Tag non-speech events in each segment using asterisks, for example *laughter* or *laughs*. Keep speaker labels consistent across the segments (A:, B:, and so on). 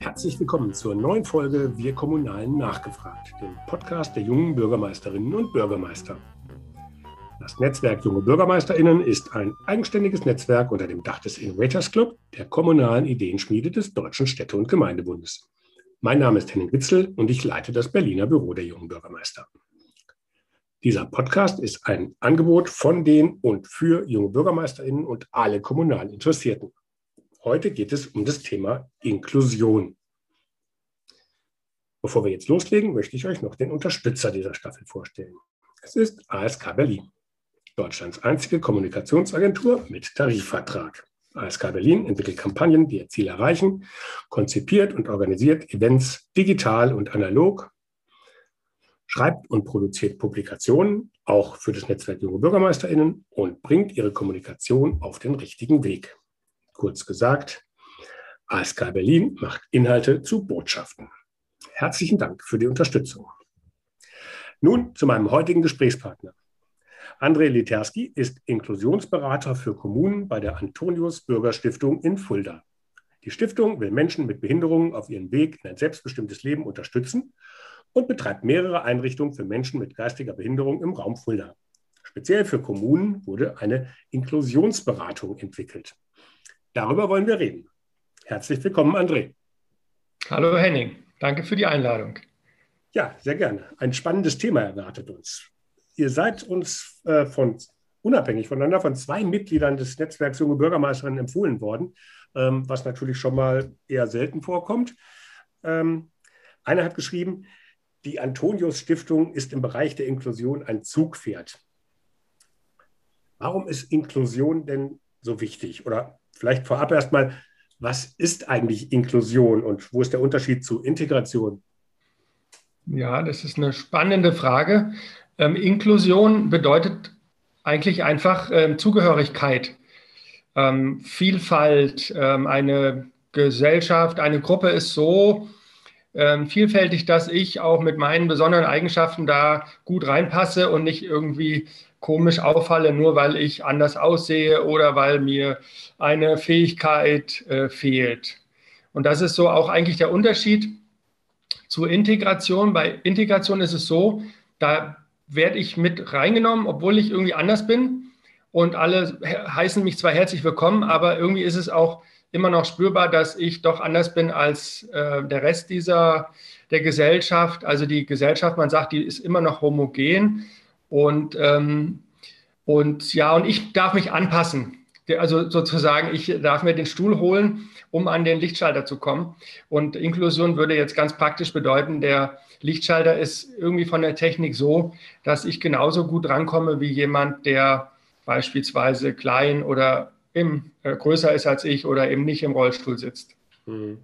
A: Herzlich willkommen zur neuen Folge Wir Kommunalen nachgefragt, dem Podcast der jungen Bürgermeisterinnen und Bürgermeister. Das Netzwerk Junge BürgermeisterInnen ist ein eigenständiges Netzwerk unter dem Dach des Innovators Club, der kommunalen Ideenschmiede des Deutschen Städte- und Gemeindebundes. Mein Name ist Henning Witzel und ich leite das Berliner Büro der jungen Bürgermeister. Dieser Podcast ist ein Angebot von den und für junge BürgermeisterInnen und alle kommunalen Interessierten. Heute geht es um das Thema Inklusion. Bevor wir jetzt loslegen, möchte ich euch noch den Unterstützer dieser Staffel vorstellen. Es ist ASK Berlin. Deutschlands einzige Kommunikationsagentur mit Tarifvertrag. ASK Berlin entwickelt Kampagnen, die ihr Ziel erreichen, konzipiert und organisiert Events digital und analog, schreibt und produziert Publikationen, auch für das Netzwerk Junge BürgermeisterInnen und bringt ihre Kommunikation auf den richtigen Weg. Kurz gesagt, ASK Berlin macht Inhalte zu Botschaften. Herzlichen Dank für die Unterstützung. Nun zu meinem heutigen Gesprächspartner. André Literski ist Inklusionsberater für Kommunen bei der Antonius Bürgerstiftung in Fulda. Die Stiftung will Menschen mit Behinderungen auf ihrem Weg in ein selbstbestimmtes Leben unterstützen und betreibt mehrere Einrichtungen für Menschen mit geistiger Behinderung im Raum Fulda. Speziell für Kommunen wurde eine Inklusionsberatung entwickelt. Darüber wollen wir reden. Herzlich willkommen, André.
B: Hallo Henning, danke für die Einladung.
A: Ja, sehr gerne. Ein spannendes Thema erwartet uns ihr seid uns äh, von unabhängig voneinander von zwei Mitgliedern des Netzwerks Junge Bürgermeisterinnen empfohlen worden, ähm, was natürlich schon mal eher selten vorkommt. Ähm, einer hat geschrieben, die Antonius Stiftung ist im Bereich der Inklusion ein Zugpferd. Warum ist Inklusion denn so wichtig? Oder vielleicht vorab erstmal, was ist eigentlich Inklusion und wo ist der Unterschied zu Integration?
B: Ja, das ist eine spannende Frage. Ähm, Inklusion bedeutet eigentlich einfach ähm, Zugehörigkeit, ähm, Vielfalt. Ähm, eine Gesellschaft, eine Gruppe ist so ähm, vielfältig, dass ich auch mit meinen besonderen Eigenschaften da gut reinpasse und nicht irgendwie komisch auffalle, nur weil ich anders aussehe oder weil mir eine Fähigkeit äh, fehlt. Und das ist so auch eigentlich der Unterschied zur Integration. Bei Integration ist es so, da werde ich mit reingenommen, obwohl ich irgendwie anders bin. Und alle heißen mich zwar herzlich willkommen, aber irgendwie ist es auch immer noch spürbar, dass ich doch anders bin als äh, der Rest dieser der Gesellschaft. Also die Gesellschaft, man sagt, die ist immer noch homogen. Und, ähm, und ja, und ich darf mich anpassen. Also sozusagen, ich darf mir den Stuhl holen, um an den Lichtschalter zu kommen. Und Inklusion würde jetzt ganz praktisch bedeuten, der Lichtschalter ist irgendwie von der Technik so, dass ich genauso gut rankomme wie jemand, der beispielsweise klein oder im, äh, größer ist als ich oder eben nicht im Rollstuhl sitzt. Hm.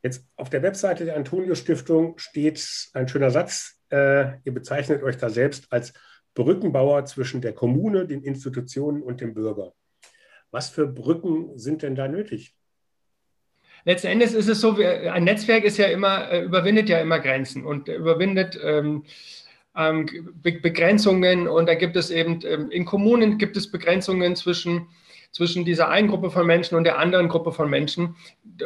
A: Jetzt auf der Webseite der Antonio Stiftung steht ein schöner Satz. Äh, ihr bezeichnet euch da selbst als Brückenbauer zwischen der Kommune, den Institutionen und dem Bürger. Was für Brücken sind denn da nötig?
B: letzten Endes ist es so, ein Netzwerk ist ja immer, äh, überwindet ja immer Grenzen und überwindet ähm, ähm, Begrenzungen und da gibt es eben, ähm, in Kommunen gibt es Begrenzungen zwischen, zwischen dieser einen Gruppe von Menschen und der anderen Gruppe von Menschen.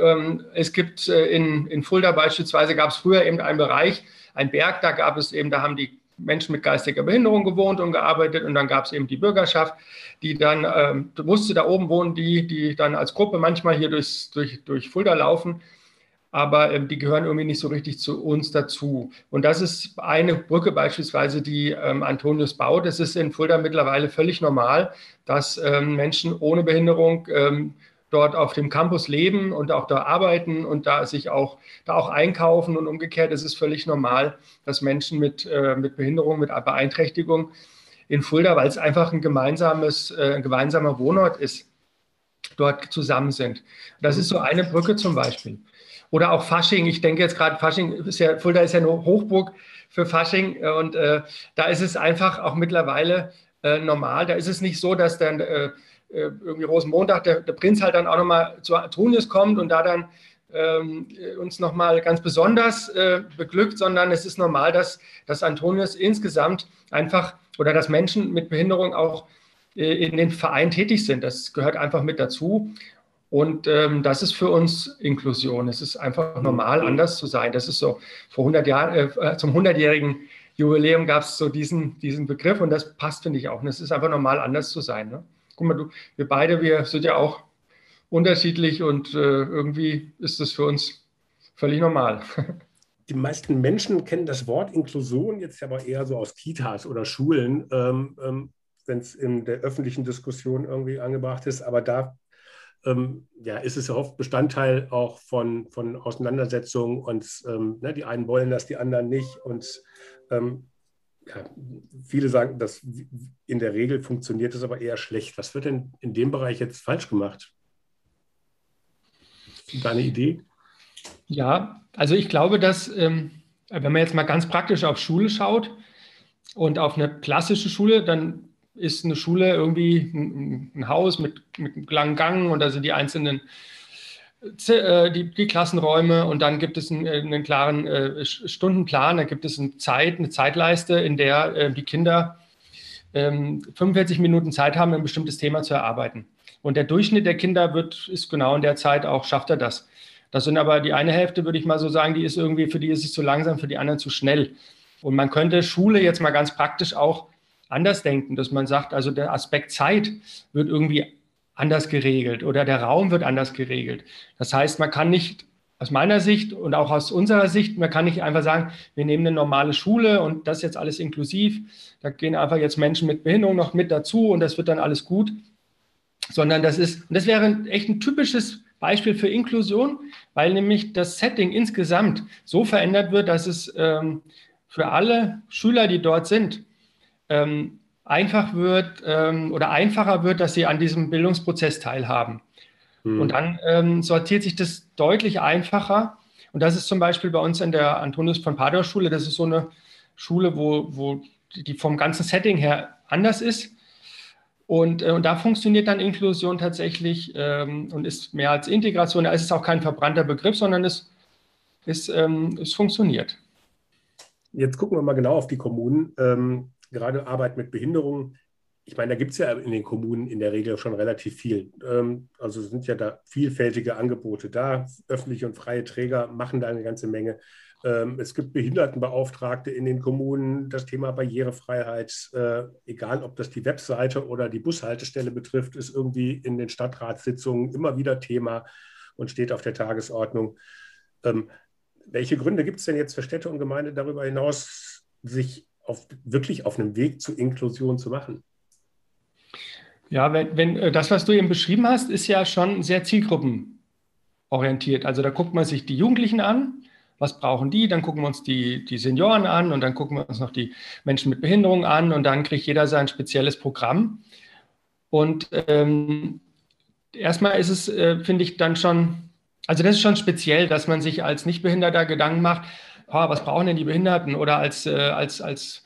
B: Ähm, es gibt äh, in, in Fulda beispielsweise, gab es früher eben einen Bereich, ein Berg, da gab es eben, da haben die Menschen mit geistiger Behinderung gewohnt und gearbeitet und dann gab es eben die Bürgerschaft, die dann, ähm, wusste, da oben wohnen die, die dann als Gruppe manchmal hier durchs, durch, durch Fulda laufen, aber ähm, die gehören irgendwie nicht so richtig zu uns dazu. Und das ist eine Brücke beispielsweise, die ähm, Antonius baut. Es ist in Fulda mittlerweile völlig normal, dass ähm, Menschen ohne Behinderung ähm, dort auf dem Campus leben und auch da arbeiten und da sich auch, da auch einkaufen und umgekehrt ist es völlig normal, dass Menschen mit, äh, mit Behinderung, mit Beeinträchtigung in Fulda, weil es einfach ein gemeinsames, äh, ein gemeinsamer Wohnort ist, dort zusammen sind. Das ist so eine Brücke zum Beispiel. Oder auch Fasching. Ich denke jetzt gerade, Fasching ist ja, Fulda ist ja nur Hochburg für Fasching und äh, da ist es einfach auch mittlerweile äh, normal. Da ist es nicht so, dass dann äh, äh, irgendwie Rosenmontag der, der Prinz halt dann auch nochmal zu Antonius kommt und da dann ähm, uns nochmal ganz besonders äh, beglückt, sondern es ist normal, dass, dass Antonius insgesamt einfach oder dass Menschen mit Behinderung auch äh, in den Verein tätig sind. Das gehört einfach mit dazu. Und ähm, das ist für uns Inklusion. Es ist einfach normal, anders zu sein. Das ist so, vor 100 Jahren, äh, zum 100-jährigen Jubiläum gab es so diesen, diesen Begriff und das passt, finde ich auch. Und es ist einfach normal, anders zu sein. Ne? Guck mal, du, wir beide, wir sind ja auch unterschiedlich und äh, irgendwie ist das für uns völlig normal. *laughs*
A: Die meisten Menschen kennen das Wort Inklusion jetzt aber eher so aus Kitas oder Schulen, ähm, ähm, wenn es in der öffentlichen Diskussion irgendwie angebracht ist. Aber da ähm, ja, ist es ja oft Bestandteil auch von, von Auseinandersetzungen und ähm, ne, die einen wollen das, die anderen nicht. Und ähm, ja, viele sagen, dass in der Regel funktioniert es aber eher schlecht. Was wird denn in dem Bereich jetzt falsch gemacht? Deine Idee?
B: Ja, also ich glaube, dass, ähm, wenn man jetzt mal ganz praktisch auf Schule schaut und auf eine klassische Schule, dann ist eine Schule irgendwie ein, ein Haus mit, mit einem langen Gang und da sind die einzelnen die, die, Klassenräume und dann gibt es einen, einen klaren äh, Stundenplan, da gibt es eine Zeit, eine Zeitleiste, in der äh, die Kinder ähm, 45 Minuten Zeit haben, ein bestimmtes Thema zu erarbeiten. Und der Durchschnitt der Kinder wird, ist genau in der Zeit auch, schafft er das. Das sind aber die eine Hälfte, würde ich mal so sagen, die ist irgendwie, für die ist es zu langsam, für die anderen zu schnell. Und man könnte Schule jetzt mal ganz praktisch auch anders denken, dass man sagt, also der Aspekt Zeit wird irgendwie anders geregelt oder der Raum wird anders geregelt. Das heißt, man kann nicht aus meiner Sicht und auch aus unserer Sicht, man kann nicht einfach sagen, wir nehmen eine normale Schule und das ist jetzt alles inklusiv. Da gehen einfach jetzt Menschen mit Behinderung noch mit dazu und das wird dann alles gut. Sondern das ist, das wäre echt ein typisches Beispiel für Inklusion, weil nämlich das Setting insgesamt so verändert wird, dass es ähm, für alle Schüler, die dort sind, ähm, einfach wird ähm, oder einfacher wird, dass sie an diesem Bildungsprozess teilhaben. Mhm. Und dann ähm, sortiert sich das deutlich einfacher. Und das ist zum Beispiel bei uns in der Antonius von Padua Schule. Das ist so eine Schule, wo, wo die vom ganzen Setting her anders ist. Und, äh, und da funktioniert dann Inklusion tatsächlich ähm, und ist mehr als Integration. Da ist es auch kein verbrannter Begriff, sondern es, es, ähm, es funktioniert.
A: Jetzt gucken wir mal genau auf die Kommunen. Gerade Arbeit mit Behinderungen. Ich meine, da gibt es ja in den Kommunen in der Regel schon relativ viel. Ähm, also sind ja da vielfältige Angebote da. Öffentliche und freie Träger machen da eine ganze Menge. Ähm, es gibt Behindertenbeauftragte in den Kommunen. Das Thema Barrierefreiheit, äh, egal ob das die Webseite oder die Bushaltestelle betrifft, ist irgendwie in den Stadtratssitzungen immer wieder Thema und steht auf der Tagesordnung. Ähm, welche Gründe gibt es denn jetzt für Städte und Gemeinden darüber hinaus, sich auf, wirklich auf einem Weg zur Inklusion zu machen?
B: Ja, wenn, wenn äh, das, was du eben beschrieben hast, ist ja schon sehr zielgruppenorientiert. Also da guckt man sich die Jugendlichen an, was brauchen die, dann gucken wir uns die, die Senioren an und dann gucken wir uns noch die Menschen mit Behinderung an und dann kriegt jeder sein spezielles Programm. Und ähm, erstmal ist es, äh, finde ich, dann schon, also das ist schon speziell, dass man sich als Nichtbehinderter Gedanken macht, oh, was brauchen denn die Behinderten oder als, äh, als, als,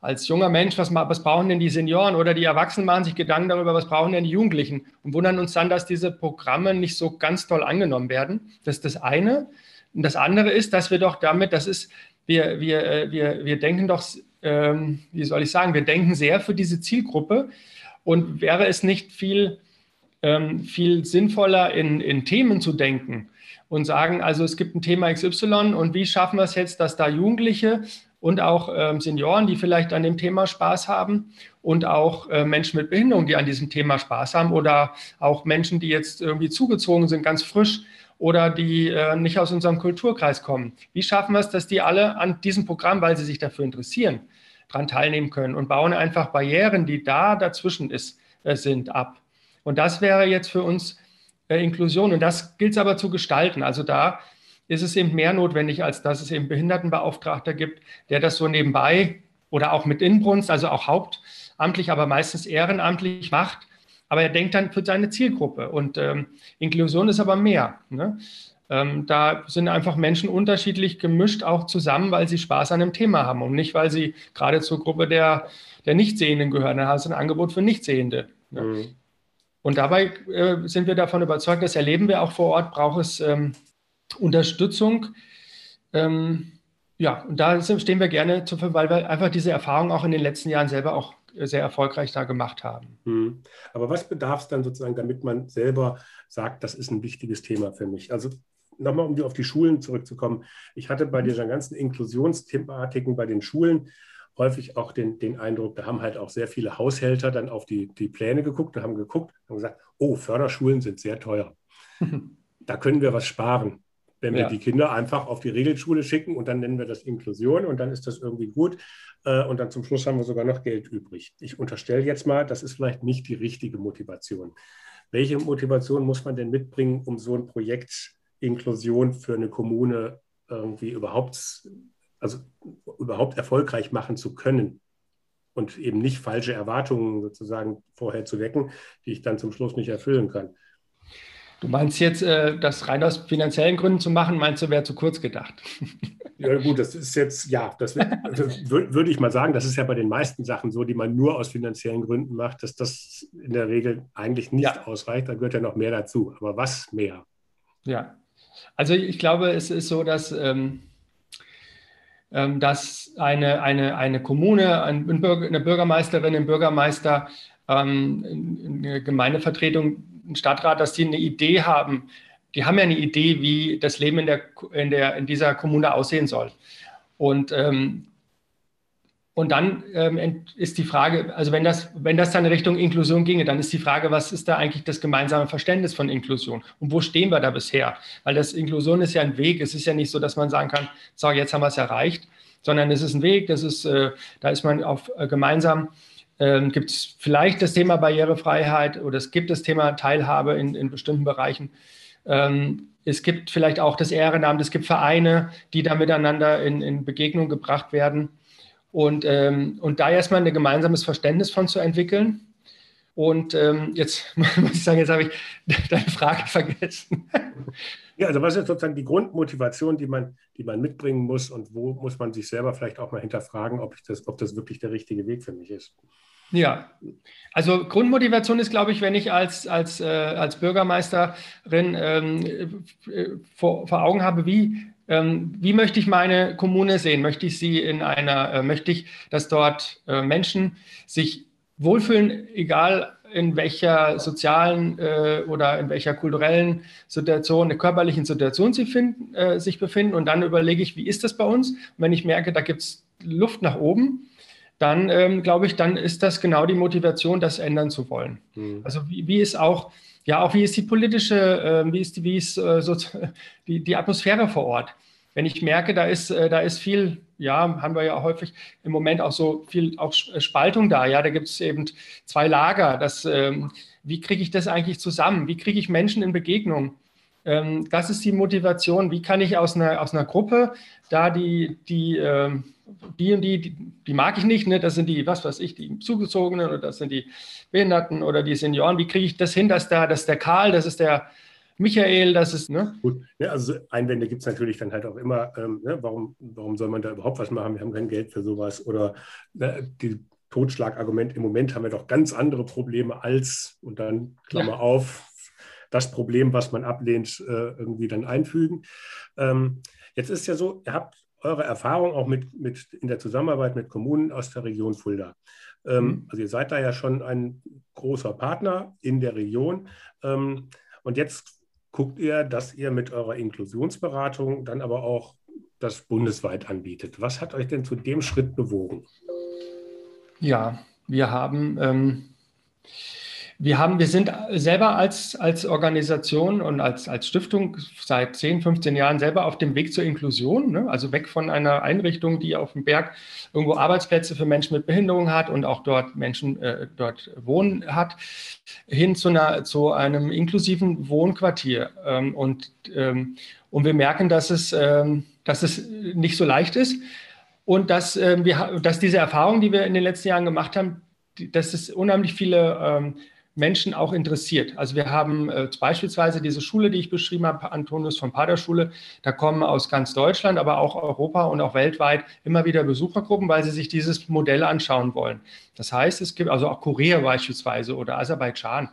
B: als junger Mensch, was, was brauchen denn die Senioren oder die Erwachsenen machen sich Gedanken darüber, was brauchen denn die Jugendlichen und wundern uns dann, dass diese Programme nicht so ganz toll angenommen werden. Das ist das eine. Und das andere ist, dass wir doch damit, das ist, wir, wir, äh, wir, wir denken doch, ähm, wie soll ich sagen, wir denken sehr für diese Zielgruppe. Und wäre es nicht viel, ähm, viel sinnvoller, in, in Themen zu denken und sagen, also es gibt ein Thema XY und wie schaffen wir es jetzt, dass da Jugendliche und auch ähm, Senioren, die vielleicht an dem Thema Spaß haben und auch äh, Menschen mit Behinderung, die an diesem Thema Spaß haben oder auch Menschen, die jetzt irgendwie zugezogen sind, ganz frisch, oder die äh, nicht aus unserem Kulturkreis kommen. Wie schaffen wir es, dass die alle an diesem Programm, weil sie sich dafür interessieren, daran teilnehmen können und bauen einfach Barrieren, die da dazwischen ist, äh, sind, ab. Und das wäre jetzt für uns äh, Inklusion. Und das gilt es aber zu gestalten. Also da ist es eben mehr notwendig, als dass es eben Behindertenbeauftragter gibt, der das so nebenbei oder auch mit Inbrunst, also auch hauptamtlich, aber meistens ehrenamtlich macht aber er denkt dann für seine Zielgruppe. Und ähm, Inklusion ist aber mehr. Ne? Ähm, da sind einfach Menschen unterschiedlich gemischt auch zusammen, weil sie Spaß an einem Thema haben und nicht, weil sie gerade zur Gruppe der, der Nichtsehenden gehören. Da hast du ein Angebot für Nichtsehende. Ne? Mhm. Und dabei äh, sind wir davon überzeugt, das erleben wir auch vor Ort, braucht es ähm, Unterstützung. Ähm, ja, und da stehen wir gerne zur Verfügung, weil wir einfach diese Erfahrung auch in den letzten Jahren selber auch sehr erfolgreich da gemacht haben.
A: Hm. Aber was bedarf es dann sozusagen, damit man selber sagt, das ist ein wichtiges Thema für mich? Also nochmal, um auf die Schulen zurückzukommen. Ich hatte bei dieser ganzen Inklusionsthematiken bei den Schulen häufig auch den, den Eindruck, da haben halt auch sehr viele Haushälter dann auf die, die Pläne geguckt und haben geguckt und gesagt, oh, Förderschulen sind sehr teuer. *laughs* da können wir was sparen, wenn wir ja. die Kinder einfach auf die Regelschule schicken und dann nennen wir das Inklusion und dann ist das irgendwie gut. Äh, und dann zum Schluss haben wir sogar noch Geld übrig. Ich unterstelle jetzt mal, das ist vielleicht nicht die richtige Motivation. Welche Motivation muss man denn mitbringen, um so ein Projekt Inklusion für eine Kommune irgendwie überhaupt, also überhaupt erfolgreich machen zu können? Und eben nicht falsche Erwartungen sozusagen vorher zu wecken, die ich dann zum Schluss nicht erfüllen kann.
B: Du meinst jetzt, äh, das rein aus finanziellen Gründen zu machen, meinst du, wäre zu kurz gedacht? *laughs*
A: Ja, gut, das ist jetzt, ja, das, das *laughs* würde ich mal sagen, das ist ja bei den meisten Sachen so, die man nur aus finanziellen Gründen macht, dass das in der Regel eigentlich nicht ja. ausreicht. Da gehört ja noch mehr dazu. Aber was mehr?
B: Ja, also ich glaube, es ist so, dass, ähm dass eine, eine, eine Kommune, eine Bürgermeisterin, ein Bürgermeister, ähm, eine Gemeindevertretung ein Stadtrat, dass die eine Idee haben. Die haben ja eine Idee, wie das Leben in, der, in, der, in dieser Kommune aussehen soll. Und, ähm, und dann ähm, ist die Frage, also wenn das, wenn das dann in Richtung Inklusion ginge, dann ist die Frage, was ist da eigentlich das gemeinsame Verständnis von Inklusion? Und wo stehen wir da bisher? Weil das Inklusion ist ja ein Weg. Es ist ja nicht so, dass man sagen kann, so, jetzt haben wir es erreicht, sondern es ist ein Weg, das ist, äh, da ist man auf äh, gemeinsam ähm, gibt es vielleicht das Thema Barrierefreiheit oder es gibt das Thema Teilhabe in, in bestimmten Bereichen. Ähm, es gibt vielleicht auch das Ehrenamt, es gibt Vereine, die da miteinander in, in Begegnung gebracht werden. Und, ähm, und da erstmal ein gemeinsames Verständnis von zu entwickeln. Und ähm, jetzt *laughs* muss ich sagen, jetzt habe ich *laughs* deine Frage vergessen.
A: Ja, also was ist sozusagen die Grundmotivation, die man, die man mitbringen muss und wo muss man sich selber vielleicht auch mal hinterfragen, ob, ich das, ob das wirklich der richtige Weg für mich ist?
B: Ja, also Grundmotivation ist, glaube ich, wenn ich als, als, äh, als Bürgermeisterin ähm, äh, vor, vor Augen habe, wie, wie möchte ich meine Kommune sehen? Möchte ich sie in einer, äh, möchte ich, dass dort äh, Menschen sich wohlfühlen, egal in welcher sozialen äh, oder in welcher kulturellen Situation, körperlichen Situation sie finden, äh, sich befinden. Und dann überlege ich, wie ist das bei uns? Und wenn ich merke, da gibt es Luft nach oben, dann ähm, glaube ich, dann ist das genau die Motivation, das ändern zu wollen. Mhm. Also wie, wie, ist auch, ja, auch wie ist die politische, äh, wie ist die, wie ist äh, so, *laughs* die, die Atmosphäre vor Ort? Wenn ich merke, da ist, äh, da ist viel, ja, haben wir ja häufig im Moment auch so viel auch Spaltung da, ja, da gibt es eben zwei Lager. Das, ähm, wie kriege ich das eigentlich zusammen? Wie kriege ich Menschen in Begegnung? Ähm, das ist die Motivation. Wie kann ich aus einer, aus einer Gruppe da die, die ähm, die und die, die, die, mag ich nicht, ne? das sind die, was weiß ich, die Zugezogenen oder das sind die Behinderten oder die Senioren. Wie kriege ich das hin, dass da, dass der Karl, das ist der Michael, das ist, ne?
A: Gut, ja, also Einwände gibt es natürlich dann halt auch immer. Ähm, ne? warum, warum soll man da überhaupt was machen? Wir haben kein Geld für sowas. Oder ne, die Totschlagargument, im Moment haben wir doch ganz andere Probleme als, und dann Klammer ja. auf, das Problem, was man ablehnt, äh, irgendwie dann einfügen. Ähm, jetzt ist ja so, ihr habt eure Erfahrung auch mit, mit in der Zusammenarbeit mit Kommunen aus der Region Fulda. Ähm, mhm. Also ihr seid da ja schon ein großer Partner in der Region. Ähm, und jetzt guckt ihr, dass ihr mit eurer Inklusionsberatung dann aber auch das bundesweit anbietet. Was hat euch denn zu dem Schritt bewogen?
B: Ja, wir haben ähm, wir, haben, wir sind selber als, als Organisation und als, als Stiftung seit 10, 15 Jahren selber auf dem Weg zur Inklusion, ne? also weg von einer Einrichtung, die auf dem Berg irgendwo Arbeitsplätze für Menschen mit Behinderung hat und auch dort Menschen äh, dort wohnen hat, hin zu, einer, zu einem inklusiven Wohnquartier. Ähm, und, ähm, und wir merken, dass es, ähm, dass es nicht so leicht ist und dass, äh, wir, dass diese Erfahrung, die wir in den letzten Jahren gemacht haben, dass es unheimlich viele ähm, Menschen auch interessiert. Also wir haben äh, beispielsweise diese Schule, die ich beschrieben habe, Antonius von Paderschule, da kommen aus ganz Deutschland, aber auch Europa und auch weltweit immer wieder Besuchergruppen, weil sie sich dieses Modell anschauen wollen. Das heißt, es gibt also auch Korea beispielsweise oder Aserbaidschan,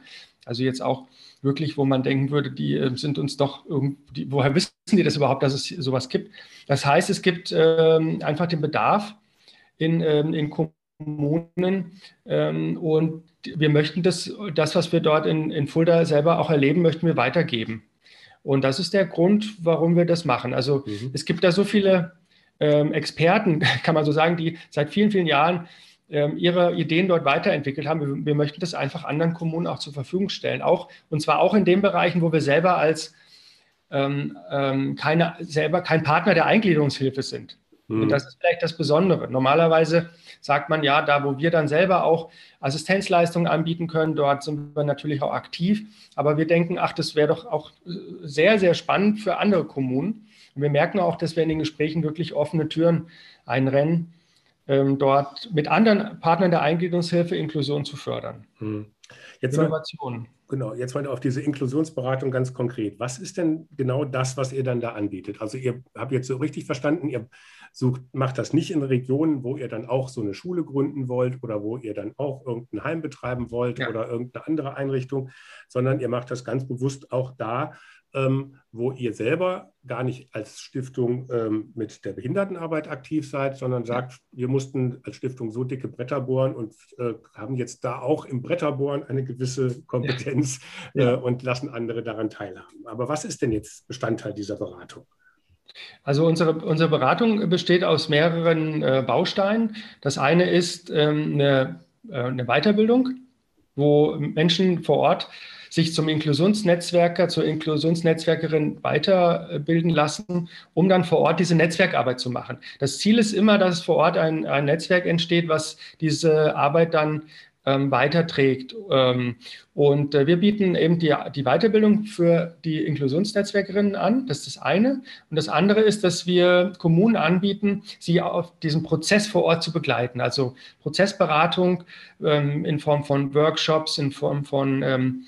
B: also jetzt auch wirklich, wo man denken würde, die äh, sind uns doch irgendwie, woher wissen die das überhaupt, dass es sowas gibt? Das heißt, es gibt ähm, einfach den Bedarf in, ähm, in Kommunen. Ähm, und wir möchten das, das was wir dort in, in Fulda selber auch erleben, möchten wir weitergeben. Und das ist der Grund, warum wir das machen. Also mhm. es gibt da so viele ähm, Experten, *laughs* kann man so sagen, die seit vielen, vielen Jahren ähm, ihre Ideen dort weiterentwickelt haben. Wir, wir, möchten das einfach anderen Kommunen auch zur Verfügung stellen. Auch, und zwar auch in den Bereichen, wo wir selber als ähm, ähm, keine, selber kein Partner der Eingliederungshilfe sind. Mhm. Und das ist vielleicht das Besondere. Normalerweise sagt man ja, da wo wir dann selber auch Assistenzleistungen anbieten können, dort sind wir natürlich auch aktiv. Aber wir denken, ach, das wäre doch auch sehr, sehr spannend für andere Kommunen. Und wir merken auch, dass wir in den Gesprächen wirklich offene Türen einrennen, ähm, dort mit anderen Partnern der Eingliederungshilfe Inklusion zu fördern.
A: Mhm. Jetzt Innovation. Genau, jetzt mal auf diese Inklusionsberatung ganz konkret. Was ist denn genau das, was ihr dann da anbietet? Also ihr habt jetzt so richtig verstanden, ihr sucht, macht das nicht in Regionen, wo ihr dann auch so eine Schule gründen wollt oder wo ihr dann auch irgendein Heim betreiben wollt ja. oder irgendeine andere Einrichtung, sondern ihr macht das ganz bewusst auch da, ähm, wo ihr selber gar nicht als Stiftung ähm, mit der Behindertenarbeit aktiv seid, sondern sagt, wir mussten als Stiftung so dicke Bretter bohren und äh, haben jetzt da auch im Bretterbohren eine gewisse Kompetenz ja. äh, und lassen andere daran teilhaben. Aber was ist denn jetzt Bestandteil dieser Beratung?
B: Also unsere, unsere Beratung besteht aus mehreren äh, Bausteinen. Das eine ist ähm, eine, äh, eine Weiterbildung, wo Menschen vor Ort sich zum Inklusionsnetzwerker, zur Inklusionsnetzwerkerin weiterbilden lassen, um dann vor Ort diese Netzwerkarbeit zu machen. Das Ziel ist immer, dass vor Ort ein, ein Netzwerk entsteht, was diese Arbeit dann ähm, weiterträgt. Ähm, und äh, wir bieten eben die, die Weiterbildung für die Inklusionsnetzwerkerinnen an. Das ist das eine. Und das andere ist, dass wir Kommunen anbieten, sie auf diesen Prozess vor Ort zu begleiten. Also Prozessberatung ähm, in Form von Workshops, in Form von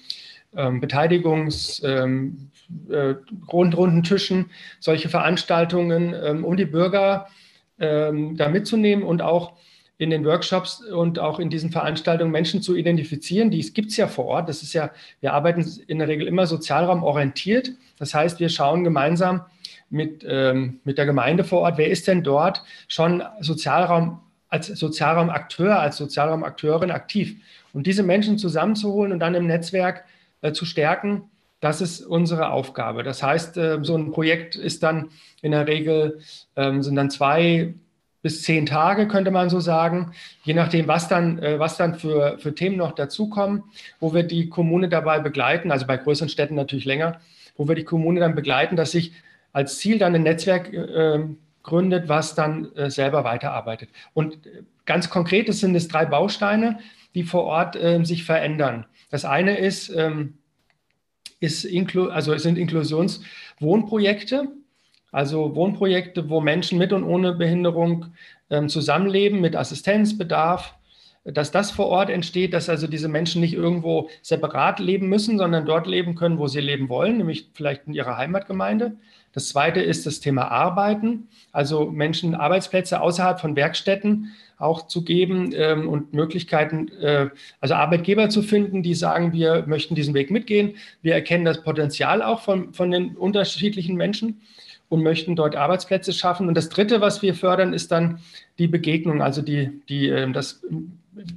B: ähm, Beteiligungs, ähm, äh, runden Tischen, solche Veranstaltungen, ähm, um die Bürger ähm, da mitzunehmen und auch in den Workshops und auch in diesen Veranstaltungen Menschen zu identifizieren. Die gibt es ja vor Ort. Das ist ja, wir arbeiten in der Regel immer sozialraumorientiert. Das heißt, wir schauen gemeinsam mit, ähm, mit der Gemeinde vor Ort, wer ist denn dort schon Sozialraum als Sozialraumakteur, als Sozialraumakteurin aktiv. Und diese Menschen zusammenzuholen und dann im Netzwerk zu stärken, das ist unsere Aufgabe. Das heißt, äh, so ein Projekt ist dann in der Regel, ähm, sind dann zwei bis zehn Tage, könnte man so sagen, je nachdem, was dann, äh, was dann für, für Themen noch dazukommen, wo wir die Kommune dabei begleiten, also bei größeren Städten natürlich länger, wo wir die Kommune dann begleiten, dass sich als Ziel dann ein Netzwerk äh, gründet, was dann äh, selber weiterarbeitet. Und ganz konkret sind es drei Bausteine, die vor Ort äh, sich verändern. Das eine ist, ähm, ist Inklu also sind Inklusionswohnprojekte, also Wohnprojekte, wo Menschen mit und ohne Behinderung ähm, zusammenleben mit Assistenzbedarf, dass das vor Ort entsteht, dass also diese Menschen nicht irgendwo separat leben müssen, sondern dort leben können, wo sie leben wollen, nämlich vielleicht in ihrer Heimatgemeinde. Das zweite ist das Thema Arbeiten, also Menschen Arbeitsplätze außerhalb von Werkstätten auch zu geben ähm, und Möglichkeiten, äh, also Arbeitgeber zu finden, die sagen, wir möchten diesen Weg mitgehen. Wir erkennen das Potenzial auch von, von den unterschiedlichen Menschen und möchten dort Arbeitsplätze schaffen. Und das Dritte, was wir fördern, ist dann die Begegnung, also die, die, äh, das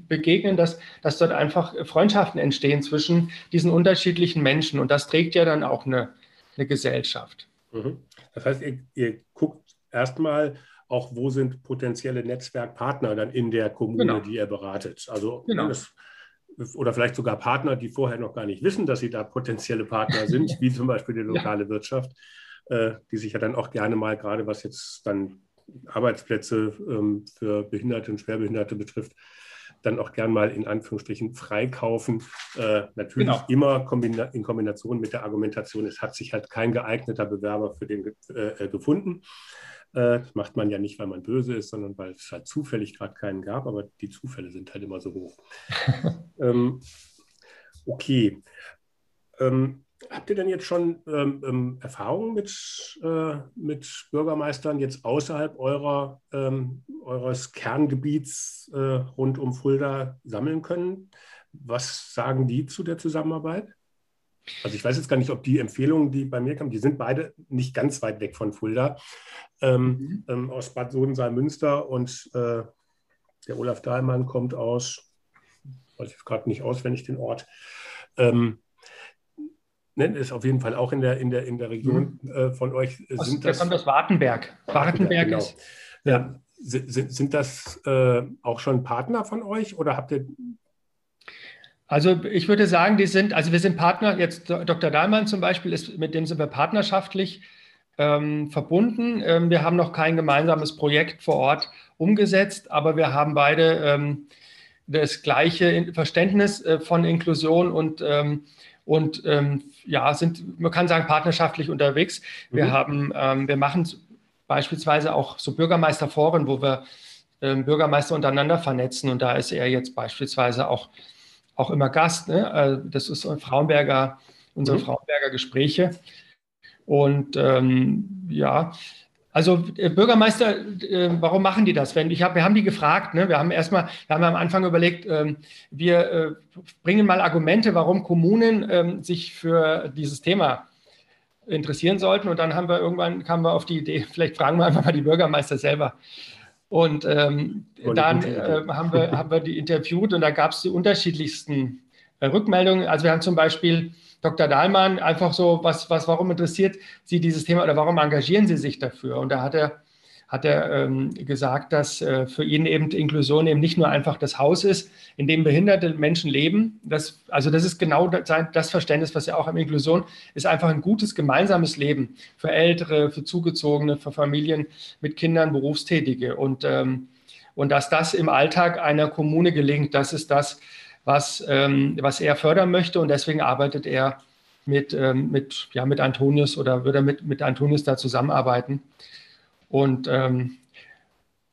B: Begegnen, dass, dass dort einfach Freundschaften entstehen zwischen diesen unterschiedlichen Menschen. Und das trägt ja dann auch eine, eine Gesellschaft.
A: Mhm. Das heißt, ihr, ihr guckt erstmal, auch wo sind potenzielle Netzwerkpartner dann in der Kommune, genau. die ihr beratet. Also genau. das, oder vielleicht sogar Partner, die vorher noch gar nicht wissen, dass sie da potenzielle Partner *laughs* sind, wie zum Beispiel die lokale ja. Wirtschaft, äh, die sich ja dann auch gerne mal, gerade was jetzt dann Arbeitsplätze ähm, für Behinderte und Schwerbehinderte betrifft, dann auch gern mal in Anführungsstrichen freikaufen. Äh, natürlich genau. immer kombina in Kombination mit der Argumentation, es hat sich halt kein geeigneter Bewerber für den äh, gefunden. Äh, das macht man ja nicht, weil man böse ist, sondern weil es halt zufällig gerade keinen gab, aber die Zufälle sind halt immer so hoch. *laughs* ähm, okay. Ähm, habt ihr denn jetzt schon ähm, ähm, Erfahrungen mit, äh, mit Bürgermeistern jetzt außerhalb eurer, ähm, eures Kerngebiets äh, rund um Fulda sammeln können? Was sagen die zu der Zusammenarbeit? Also ich weiß jetzt gar nicht, ob die Empfehlungen, die bei mir kamen, die sind beide nicht ganz weit weg von Fulda, ähm, mhm. ähm, aus Bad Sodensaal-Münster und äh, Der Olaf Dahlmann kommt aus, weiß ich gerade nicht auswendig den Ort. Ähm, ne, ist auf jeden Fall auch in der, in der, in der Region mhm. äh, von euch.
B: Aus, sind das, kommt aus Wartenberg. Wartenberg
A: ja, genau. ist. Ja. Sind, sind das äh, auch schon Partner von euch oder habt ihr
B: also ich würde sagen, die sind, also wir sind Partner, jetzt Dr. Dahlmann zum Beispiel, ist, mit dem sind wir partnerschaftlich ähm, verbunden. Ähm, wir haben noch kein gemeinsames Projekt vor Ort umgesetzt, aber wir haben beide ähm, das gleiche Verständnis äh, von Inklusion und, ähm, und ähm, ja, sind, man kann sagen, partnerschaftlich unterwegs. Wir mhm. haben, ähm, wir machen beispielsweise auch so Bürgermeisterforen, wo wir Bürgermeister untereinander vernetzen und da ist er jetzt beispielsweise auch auch immer Gast. Ne? Also das ist Frauenberger, unsere mhm. Frauenberger Gespräche. Und ähm, ja, also äh, Bürgermeister, äh, warum machen die das? Wenn, ich hab, wir haben die gefragt, ne? wir haben erstmal, wir haben am Anfang überlegt, ähm, wir äh, bringen mal Argumente, warum Kommunen ähm, sich für dieses Thema interessieren sollten. Und dann haben wir irgendwann kamen wir auf die Idee, *laughs* vielleicht fragen wir einfach mal die Bürgermeister selber. Und ähm, dann haben, wir, haben wir die interviewt und da gab es die unterschiedlichsten Rückmeldungen. Also wir haben zum Beispiel Dr. Dahlmann einfach so, was, was, warum interessiert Sie dieses Thema oder warum engagieren Sie sich dafür? Und da hat er hat er ähm, gesagt, dass äh, für ihn eben Inklusion eben nicht nur einfach das Haus ist, in dem behinderte Menschen leben. Das, also das ist genau das, Verständnis, was er auch an Inklusion ist, einfach ein gutes gemeinsames Leben für Ältere, für Zugezogene, für Familien mit Kindern, Berufstätige. Und, ähm, und dass das im Alltag einer Kommune gelingt, das ist das, was, ähm, was er fördern möchte. Und deswegen arbeitet er mit, ähm, mit, ja, mit Antonius oder würde mit, mit Antonius da zusammenarbeiten. Und ähm,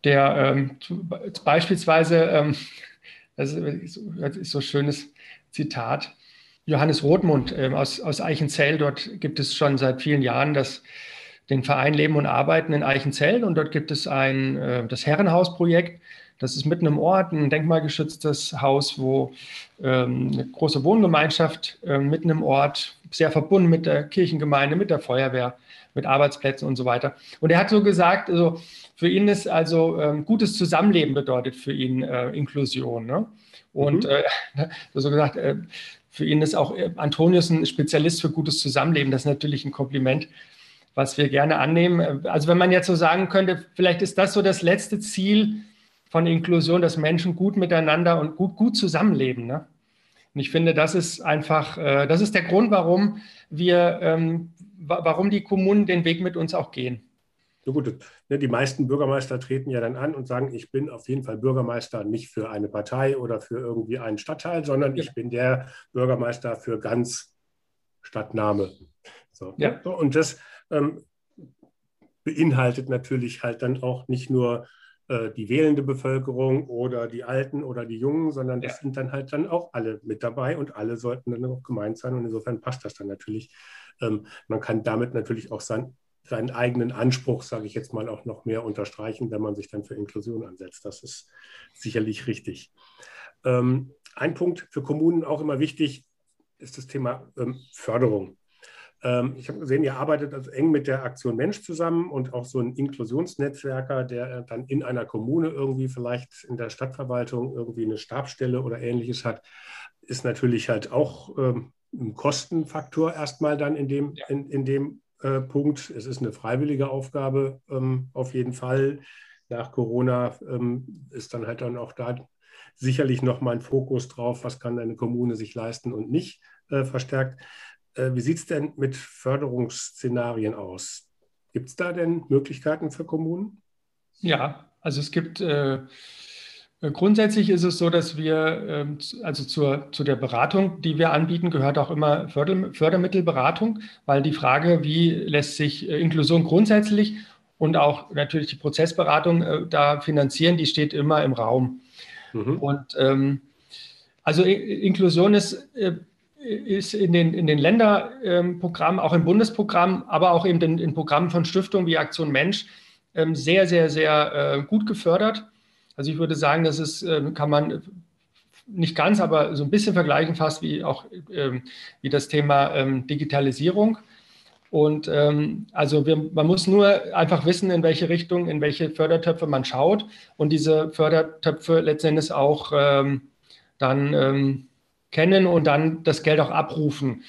B: der ähm, beispielsweise, ähm, *laughs* das ist, das ist so ein schönes Zitat, Johannes Rothmund ähm, aus, aus Eichenzell, dort gibt es schon seit vielen Jahren das, den Verein Leben und Arbeiten in Eichenzell und dort gibt es ein, äh, das Herrenhausprojekt. Das ist mitten im Ort, ein denkmalgeschütztes Haus, wo ähm, eine große Wohngemeinschaft äh, mitten im Ort, sehr verbunden mit der Kirchengemeinde, mit der Feuerwehr, mit Arbeitsplätzen und so weiter. Und er hat so gesagt, also für ihn ist also ähm, gutes Zusammenleben bedeutet für ihn äh, Inklusion. Ne? Und mhm. äh, *laughs* so gesagt, äh, für ihn ist auch äh, Antonius ein Spezialist für gutes Zusammenleben. Das ist natürlich ein Kompliment, was wir gerne annehmen. Also wenn man jetzt so sagen könnte, vielleicht ist das so das letzte Ziel von Inklusion, dass Menschen gut miteinander und gut, gut zusammenleben. Ne? Und ich finde, das ist einfach, äh, das ist der Grund, warum wir, ähm, warum die Kommunen den Weg mit uns auch gehen.
A: So gut, ne, die meisten Bürgermeister treten ja dann an und sagen, ich bin auf jeden Fall Bürgermeister nicht für eine Partei oder für irgendwie einen Stadtteil, sondern ich bin der Bürgermeister für ganz Stadtname. So, ja. und das ähm, beinhaltet natürlich halt dann auch nicht nur die wählende Bevölkerung oder die Alten oder die Jungen, sondern das ja. sind dann halt dann auch alle mit dabei und alle sollten dann auch gemeint sein und insofern passt das dann natürlich. Ähm, man kann damit natürlich auch sein, seinen eigenen Anspruch, sage ich jetzt mal, auch noch mehr unterstreichen, wenn man sich dann für Inklusion ansetzt. Das ist sicherlich richtig. Ähm, ein Punkt für Kommunen auch immer wichtig ist das Thema ähm, Förderung. Ähm, ich habe gesehen, ihr arbeitet also eng mit der Aktion Mensch zusammen und auch so ein Inklusionsnetzwerker, der dann in einer Kommune irgendwie vielleicht in der Stadtverwaltung irgendwie eine Stabstelle oder ähnliches hat, ist natürlich halt auch ähm, ein Kostenfaktor erstmal dann in dem, ja. in, in dem äh, Punkt. Es ist eine freiwillige Aufgabe ähm, auf jeden Fall. Nach Corona ähm, ist dann halt dann auch da sicherlich nochmal ein Fokus drauf, was kann eine Kommune sich leisten und nicht äh, verstärkt. Äh, wie sieht es denn mit Förderungsszenarien aus? Gibt es da denn Möglichkeiten für Kommunen?
B: Ja, also es gibt äh, grundsätzlich ist es so, dass wir ähm, also zur, zu der Beratung, die wir anbieten, gehört auch immer Förder, Fördermittelberatung, weil die Frage, wie lässt sich äh, Inklusion grundsätzlich und auch natürlich die Prozessberatung äh, da finanzieren, die steht immer im Raum. Mhm. Und ähm, also Inklusion ist äh, ist in den, in den Länderprogrammen, auch im Bundesprogramm, aber auch eben in, in Programmen von Stiftungen wie Aktion Mensch ähm, sehr, sehr, sehr äh, gut gefördert. Also ich würde sagen, das ist, ähm, kann man nicht ganz, aber so ein bisschen vergleichen fast wie auch ähm, wie das Thema Digitalisierung. Und ähm, also wir, man muss nur einfach wissen, in welche Richtung, in welche Fördertöpfe man schaut und diese Fördertöpfe letztendlich auch ähm, dann ähm, kennen und dann das Geld auch abrufen.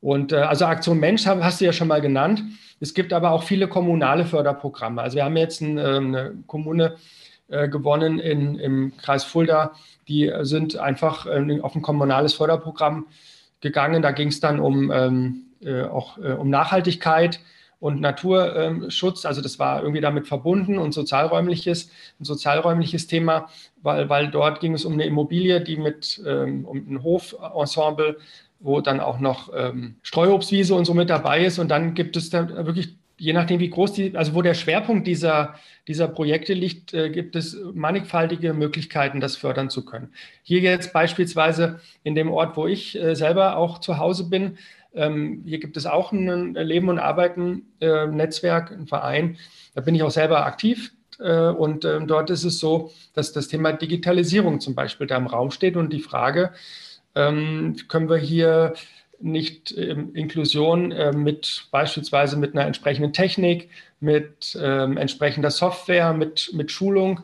B: Und äh, also Aktion Mensch hast du ja schon mal genannt. Es gibt aber auch viele kommunale Förderprogramme. Also wir haben jetzt ein, ähm, eine Kommune äh, gewonnen in, im Kreis Fulda. Die sind einfach äh, auf ein kommunales Förderprogramm gegangen. Da ging es dann um ähm, äh, auch äh, um Nachhaltigkeit und Naturschutz. Also das war irgendwie damit verbunden und sozialräumliches, ein sozialräumliches Thema, weil, weil dort ging es um eine Immobilie, die mit ähm, um ein Hofensemble, wo dann auch noch ähm, Streuobstwiese und so mit dabei ist. Und dann gibt es da wirklich je nachdem, wie groß die, also wo der Schwerpunkt dieser, dieser Projekte liegt, äh, gibt es mannigfaltige Möglichkeiten, das fördern zu können. Hier jetzt beispielsweise in dem Ort, wo ich äh, selber auch zu Hause bin, ähm, hier gibt es auch ein Leben und Arbeiten äh, Netzwerk, ein Verein. Da bin ich auch selber aktiv. Äh, und äh, dort ist es so, dass das Thema Digitalisierung zum Beispiel da im Raum steht und die Frage, ähm, können wir hier nicht ähm, Inklusion äh, mit beispielsweise mit einer entsprechenden Technik, mit ähm, entsprechender Software, mit, mit Schulung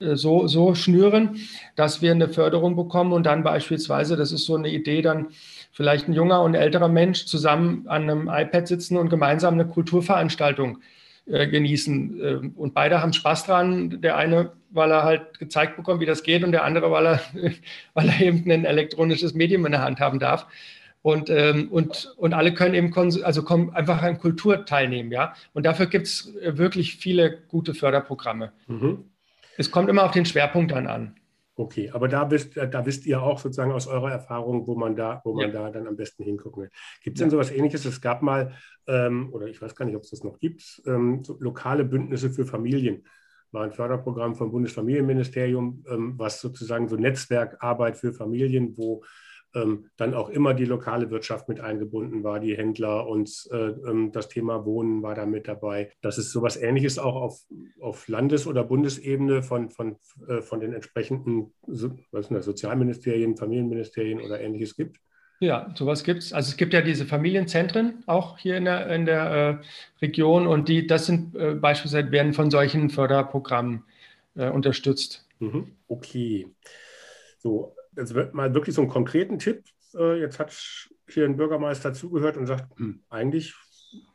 B: äh, so, so schnüren, dass wir eine Förderung bekommen und dann beispielsweise, das ist so eine Idee, dann vielleicht ein junger und älterer Mensch zusammen an einem iPad sitzen und gemeinsam eine Kulturveranstaltung äh, genießen. Äh, und beide haben Spaß dran. Der eine, weil er halt gezeigt bekommt, wie das geht, und der andere, weil er, *laughs* weil er eben ein elektronisches Medium in der Hand haben darf. Und, ähm, und, und alle können eben also kommen einfach an Kultur teilnehmen, ja. Und dafür gibt es wirklich viele gute Förderprogramme. Mhm. Es kommt immer auf den Schwerpunkt dann an.
A: Okay, aber da wisst, da wisst ihr auch sozusagen aus eurer Erfahrung, wo man da, wo man ja. da dann am besten hingucken will. Gibt es denn sowas ähnliches? Es gab mal, ähm, oder ich weiß gar nicht, ob es das noch gibt, ähm, so lokale Bündnisse für Familien. War ein Förderprogramm vom Bundesfamilienministerium, ähm, was sozusagen so Netzwerkarbeit für Familien, wo dann auch immer die lokale Wirtschaft mit eingebunden war, die Händler und äh, ähm, das Thema Wohnen war da mit dabei. Dass es sowas Ähnliches auch auf, auf Landes- oder Bundesebene von, von, äh, von den entsprechenden was das, Sozialministerien, Familienministerien oder Ähnliches gibt?
B: Ja, sowas gibt es. Also es gibt ja diese Familienzentren auch hier in der, in der äh, Region und die, das sind äh, beispielsweise werden von solchen Förderprogrammen äh, unterstützt.
A: Mhm. Okay. So, jetzt mal wirklich so einen konkreten Tipp. Äh, jetzt hat hier ein Bürgermeister zugehört und sagt, hm, eigentlich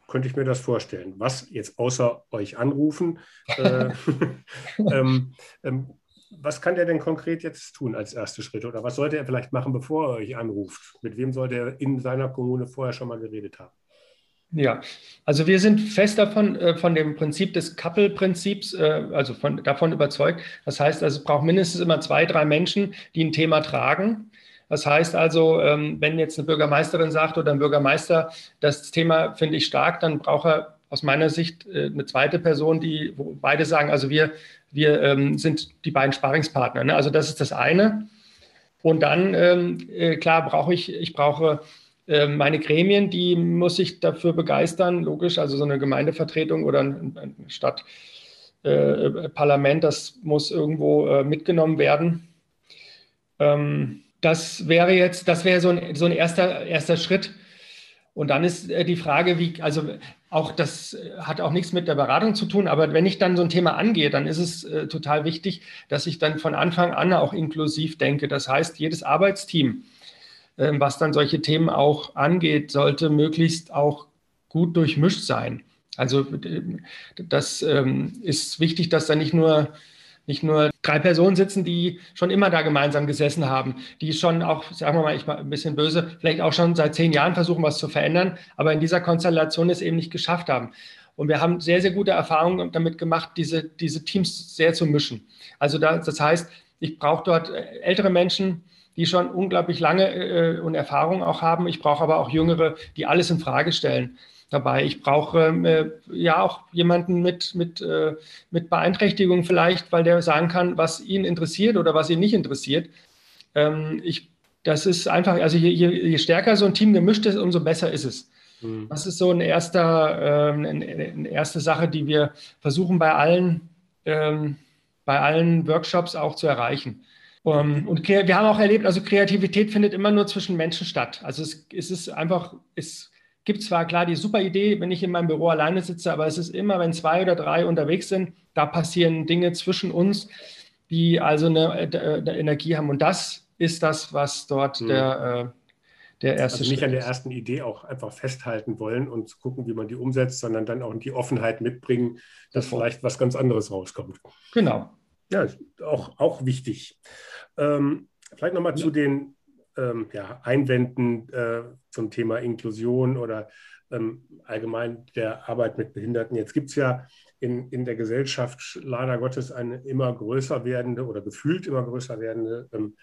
A: könnte ich mir das vorstellen. Was jetzt außer euch anrufen, äh, *laughs* *laughs* ähm, ähm, was kann der denn konkret jetzt tun als erste Schritte? Oder was sollte er vielleicht machen, bevor er euch anruft? Mit wem sollte er in seiner Kommune vorher schon mal geredet haben?
B: Ja, also wir sind fest davon, äh, von dem Prinzip des Couple-Prinzips, äh, also von, davon überzeugt. Das heißt, also es braucht mindestens immer zwei, drei Menschen, die ein Thema tragen. Das heißt also, ähm, wenn jetzt eine Bürgermeisterin sagt oder ein Bürgermeister, das Thema finde ich stark, dann braucht er aus meiner Sicht äh, eine zweite Person, die, wo beide sagen, also wir, wir ähm, sind die beiden Sparingspartner. Ne? Also das ist das eine. Und dann, ähm, klar, brauche ich, ich brauche meine Gremien, die muss ich dafür begeistern, logisch, also so eine Gemeindevertretung oder ein, Stadtparlament, äh, das muss irgendwo äh, mitgenommen werden. Ähm, das wäre jetzt, das wäre so ein, so ein erster, erster Schritt. Und dann ist äh, die Frage, wie, also auch das hat auch nichts mit der Beratung zu tun, aber wenn ich dann so ein Thema angehe, dann ist es äh, total wichtig, dass ich dann von Anfang an auch inklusiv denke. Das heißt, jedes Arbeitsteam, ähm, was dann solche Themen auch angeht, sollte möglichst auch gut durchmischt sein. Also das ähm, ist wichtig, dass da nicht nur nicht nur drei Personen sitzen, die schon immer da gemeinsam gesessen haben, die schon auch, sagen wir mal, ich mal ein bisschen böse, vielleicht auch schon seit zehn Jahren versuchen, was zu verändern, aber in dieser Konstellation es eben nicht geschafft haben. Und wir haben sehr, sehr gute Erfahrungen damit gemacht, diese, diese Teams sehr zu mischen. Also da, das heißt, ich brauche dort ältere Menschen, die schon unglaublich lange äh, und Erfahrung auch haben. Ich brauche aber auch Jüngere, die alles in Frage stellen dabei. Ich brauche ähm, äh, ja auch jemanden mit, mit, äh, mit Beeinträchtigung vielleicht, weil der sagen kann, was ihn interessiert oder was ihn nicht interessiert. Ähm, ich, das ist einfach, also je, je, je, stärker so ein Team gemischt ist, umso besser ist es. Mhm. Das ist so ein erster, ähm, eine, eine, erste Sache, die wir versuchen bei allen, ähm, bei allen Workshops auch zu erreichen. Um, ähm, und wir haben auch erlebt, also Kreativität findet immer nur zwischen Menschen statt. Also es, es ist einfach, es gibt zwar klar die super Idee, wenn ich in meinem Büro alleine sitze, aber es ist immer, wenn zwei oder drei unterwegs sind, da passieren Dinge zwischen uns, die also eine, eine Energie haben. Und das ist das, was dort mhm. der, äh, der erste
A: also nicht an der ersten Idee auch einfach festhalten wollen und gucken, wie man die umsetzt, sondern dann auch die Offenheit mitbringen, dass vielleicht was ganz anderes rauskommt.
B: Genau.
A: Ja, auch, auch wichtig. Ähm, vielleicht nochmal ja. zu den ähm, ja, Einwänden äh, zum Thema Inklusion oder ähm, allgemein der Arbeit mit Behinderten. Jetzt gibt es ja in, in der Gesellschaft leider Gottes eine immer größer werdende oder gefühlt immer größer werdende ähm,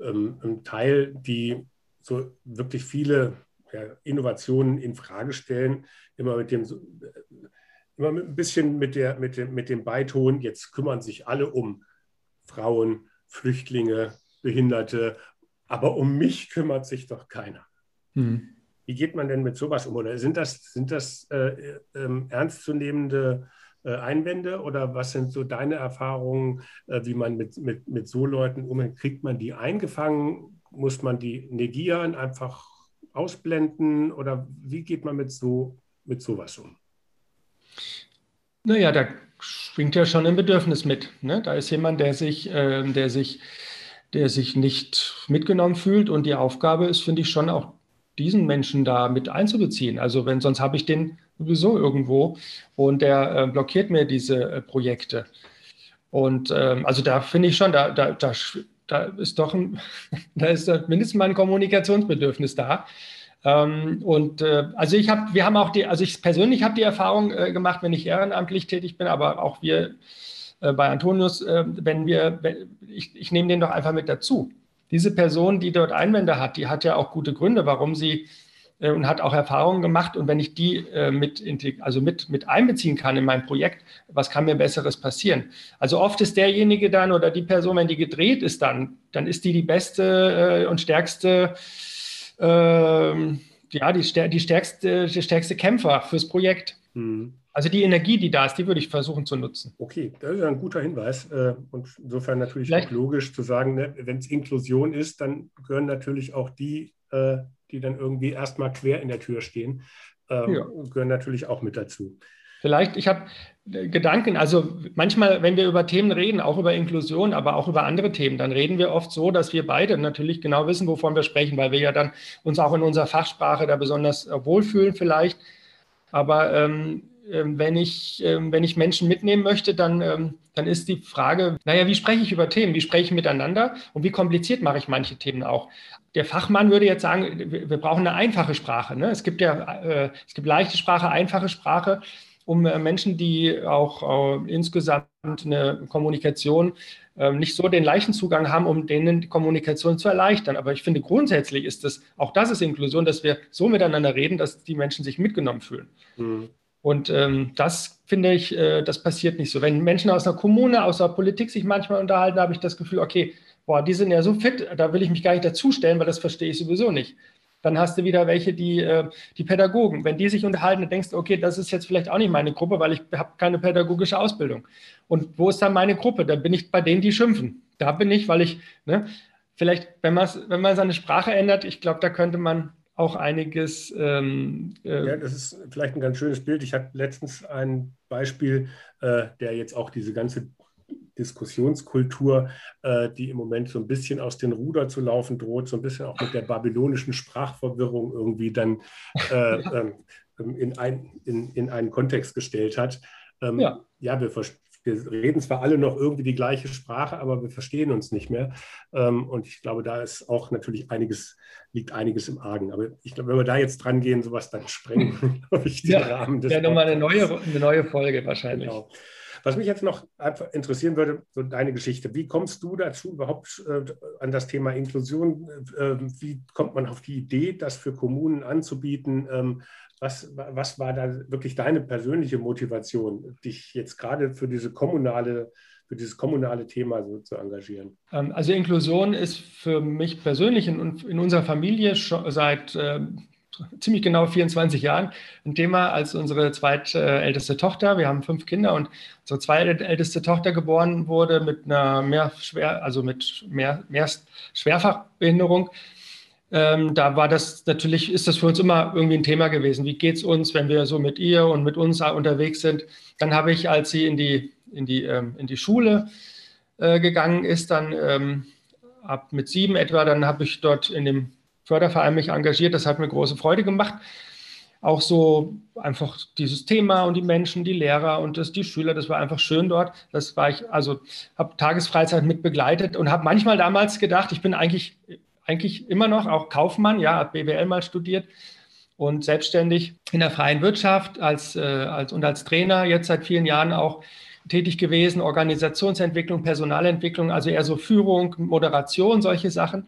A: ähm Teil, die so wirklich viele ja, Innovationen in Frage stellen, immer mit dem immer ein bisschen mit, der, mit, dem, mit dem Beiton, jetzt kümmern sich alle um Frauen, Flüchtlinge, Behinderte, aber um mich kümmert sich doch keiner. Hm. Wie geht man denn mit sowas um? Oder sind das, sind das äh, äh, ernstzunehmende äh, Einwände oder was sind so deine Erfahrungen, äh, wie man mit, mit, mit so Leuten umgeht? Kriegt man die eingefangen? muss man die negieren, einfach ausblenden oder wie geht man mit so mit sowas um?
B: Naja, da schwingt ja schon ein Bedürfnis mit. Ne? Da ist jemand, der sich, äh, der sich, der sich nicht mitgenommen fühlt und die Aufgabe ist, finde ich, schon auch diesen Menschen da mit einzubeziehen. Also wenn sonst habe ich den sowieso irgendwo und der äh, blockiert mir diese äh, Projekte. Und ähm, also da finde ich schon, da, da, da da ist doch ein, *laughs* da ist mindestens mal ein Kommunikationsbedürfnis da. Ähm, und äh, also ich habe, wir haben auch die, also ich persönlich habe die Erfahrung äh, gemacht, wenn ich ehrenamtlich tätig bin, aber auch wir äh, bei Antonius, äh, wenn wir, wenn, ich, ich nehme den doch einfach mit dazu. Diese Person, die dort Einwände hat, die hat ja auch gute Gründe, warum sie äh, und hat auch Erfahrungen gemacht. Und wenn ich die äh, mit, also mit, mit einbeziehen kann in mein Projekt, was kann mir Besseres passieren? Also oft ist derjenige dann oder die Person, wenn die gedreht ist, dann, dann ist die die beste äh, und stärkste, ähm, ja, die, die, stärkste, die stärkste Kämpfer fürs Projekt. Mhm. Also die Energie, die da ist, die würde ich versuchen zu nutzen.
A: Okay, das ist ein guter Hinweis. Und insofern natürlich Vielleicht. auch logisch zu sagen, ne, wenn es Inklusion ist, dann gehören natürlich auch die die dann irgendwie erstmal quer in der Tür stehen, ähm, ja. gehören natürlich auch mit dazu.
B: Vielleicht, ich habe äh, Gedanken, also manchmal, wenn wir über Themen reden, auch über Inklusion, aber auch über andere Themen, dann reden wir oft so, dass wir beide natürlich genau wissen, wovon wir sprechen, weil wir ja dann uns auch in unserer Fachsprache da besonders äh, wohlfühlen vielleicht. Aber ähm, ähm, wenn, ich, ähm, wenn ich Menschen mitnehmen möchte, dann, ähm, dann ist die Frage, naja, wie spreche ich über Themen? Wie spreche ich miteinander? Und wie kompliziert mache ich manche Themen auch? Der Fachmann würde jetzt sagen, wir brauchen eine einfache Sprache. Ne? Es gibt ja, äh, es gibt leichte Sprache, einfache Sprache, um äh, Menschen, die auch äh, insgesamt eine Kommunikation nicht so den leichten Zugang haben, um denen die Kommunikation zu erleichtern. Aber ich finde, grundsätzlich ist das, auch das ist Inklusion, dass wir so miteinander reden, dass die Menschen sich mitgenommen fühlen. Mhm. Und ähm, das finde ich, äh, das passiert nicht so. Wenn Menschen aus einer Kommune, aus der Politik sich manchmal unterhalten, habe ich das Gefühl, okay, boah, die sind ja so fit, da will ich mich gar nicht dazustellen, weil das verstehe ich sowieso nicht. Dann hast du wieder welche, die, äh, die Pädagogen. Wenn die sich unterhalten, dann denkst du, okay, das ist jetzt vielleicht auch nicht meine Gruppe, weil ich habe keine pädagogische Ausbildung. Und wo ist dann meine Gruppe? Da bin ich bei denen, die schimpfen. Da bin ich, weil ich, ne, vielleicht, wenn, wenn man seine Sprache ändert, ich glaube, da könnte man auch einiges. Ähm,
A: äh ja, das ist vielleicht ein ganz schönes Bild. Ich hatte letztens ein Beispiel, äh, der jetzt auch diese ganze Diskussionskultur, äh, die im Moment so ein bisschen aus den Ruder zu laufen droht, so ein bisschen auch mit der babylonischen Sprachverwirrung irgendwie dann äh, *laughs* ähm, in, ein, in, in einen Kontext gestellt hat. Ähm, ja. ja, wir, wir reden zwar alle noch irgendwie die gleiche Sprache, aber wir verstehen uns nicht mehr. Ähm, und ich glaube, da ist auch natürlich einiges, liegt einiges im Argen. Aber ich glaube, wenn wir da jetzt dran gehen, sowas dann sprengen, *laughs* glaube ich,
B: den ja, Rahmen des. Ja, nochmal eine neue, eine neue Folge wahrscheinlich. Genau.
A: Was mich jetzt noch interessieren würde, so deine Geschichte. Wie kommst du dazu überhaupt äh, an das Thema Inklusion? Äh, wie kommt man auf die Idee, das für Kommunen anzubieten? Ähm, was, was war da wirklich deine persönliche Motivation, dich jetzt gerade für diese kommunale für dieses kommunale Thema so zu engagieren?
B: Ähm, also Inklusion ist für mich persönlich in, in unserer Familie seit äh, ziemlich genau 24 Jahren ein Thema als unsere zweitälteste Tochter. Wir haben fünf Kinder und unsere zweitälteste Tochter geboren wurde mit einer mehr schwer, also mit mehr, mehr Schwerfachbehinderung ähm, da war das natürlich, ist das für uns immer irgendwie ein Thema gewesen. Wie geht es uns, wenn wir so mit ihr und mit uns unterwegs sind? Dann habe ich, als sie in die, in die, ähm, in die Schule äh, gegangen ist, dann ähm, ab mit sieben etwa, dann habe ich dort in dem Förderverein mich engagiert. Das hat mir große Freude gemacht. Auch so einfach dieses Thema und die Menschen, die Lehrer und das, die Schüler, das war einfach schön dort. Das war ich, also habe Tagesfreizeit mit begleitet und habe manchmal damals gedacht, ich bin eigentlich eigentlich immer noch auch Kaufmann, ja, habe BWL mal studiert und selbstständig in der freien Wirtschaft als, äh, als, und als Trainer jetzt seit vielen Jahren auch tätig gewesen, Organisationsentwicklung, Personalentwicklung, also eher so Führung, Moderation, solche Sachen.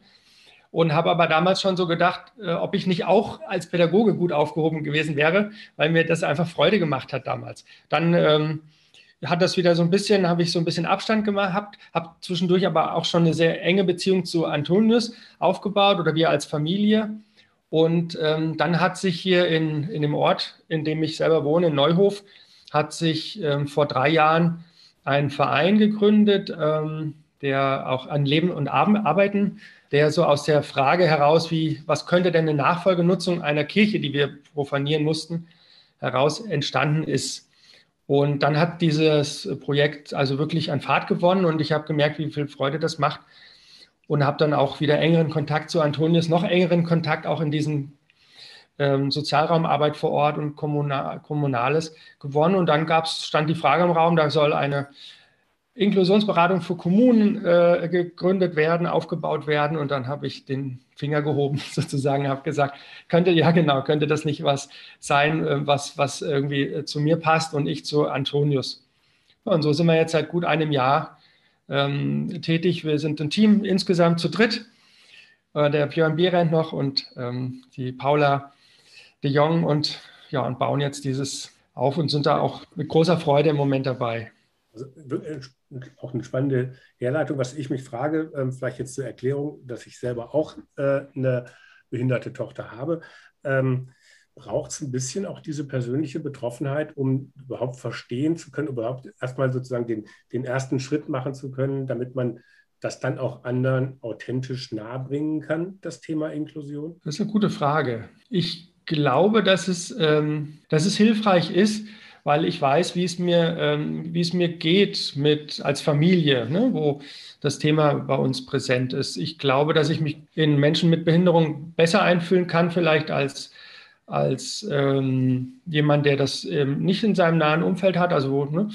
B: Und habe aber damals schon so gedacht, äh, ob ich nicht auch als Pädagoge gut aufgehoben gewesen wäre, weil mir das einfach Freude gemacht hat damals. Dann ähm, hat das wieder so ein bisschen, habe ich so ein bisschen Abstand gemacht, habe zwischendurch aber auch schon eine sehr enge Beziehung zu Antonius aufgebaut oder wir als Familie. Und ähm, dann hat sich hier in, in dem Ort, in dem ich selber wohne, in Neuhof, hat sich ähm, vor drei Jahren ein Verein gegründet, ähm, der auch an Leben und Arbeiten, der so aus der Frage heraus, wie, was könnte denn eine Nachfolgenutzung einer Kirche, die wir profanieren mussten, heraus entstanden ist. Und dann hat dieses Projekt also wirklich an Fahrt gewonnen und ich habe gemerkt, wie viel Freude das macht und habe dann auch wieder engeren Kontakt zu Antonius, noch engeren Kontakt auch in diesen ähm, Sozialraumarbeit vor Ort und Kommunal, Kommunales gewonnen. Und dann gab's, stand die Frage im Raum, da soll eine Inklusionsberatung für Kommunen äh, gegründet werden, aufgebaut werden. Und dann habe ich den Finger gehoben, *laughs* sozusagen, habe gesagt, könnte, ja genau, könnte das nicht was sein, äh, was, was irgendwie äh, zu mir passt und ich zu Antonius. Und so sind wir jetzt seit gut einem Jahr ähm, tätig. Wir sind ein Team insgesamt zu dritt. Äh, der Björn Behrendt noch und ähm, die Paula de Jong und, ja, und bauen jetzt dieses auf und sind da auch mit großer Freude im Moment dabei.
A: Also auch eine spannende Herleitung, was ich mich frage, ähm, vielleicht jetzt zur Erklärung, dass ich selber auch äh, eine behinderte Tochter habe. Ähm, Braucht es ein bisschen auch diese persönliche Betroffenheit, um überhaupt verstehen zu können, überhaupt erstmal sozusagen den, den ersten Schritt machen zu können, damit man das dann auch anderen authentisch nahebringen kann, das Thema Inklusion?
B: Das ist eine gute Frage. Ich glaube, dass es, ähm, dass es hilfreich ist, weil ich weiß, wie es mir, ähm, wie es mir geht mit als Familie, ne, wo das Thema bei uns präsent ist. Ich glaube, dass ich mich in Menschen mit Behinderung besser einfühlen kann, vielleicht als als ähm, jemand, der das ähm, nicht in seinem nahen Umfeld hat. Also, ne?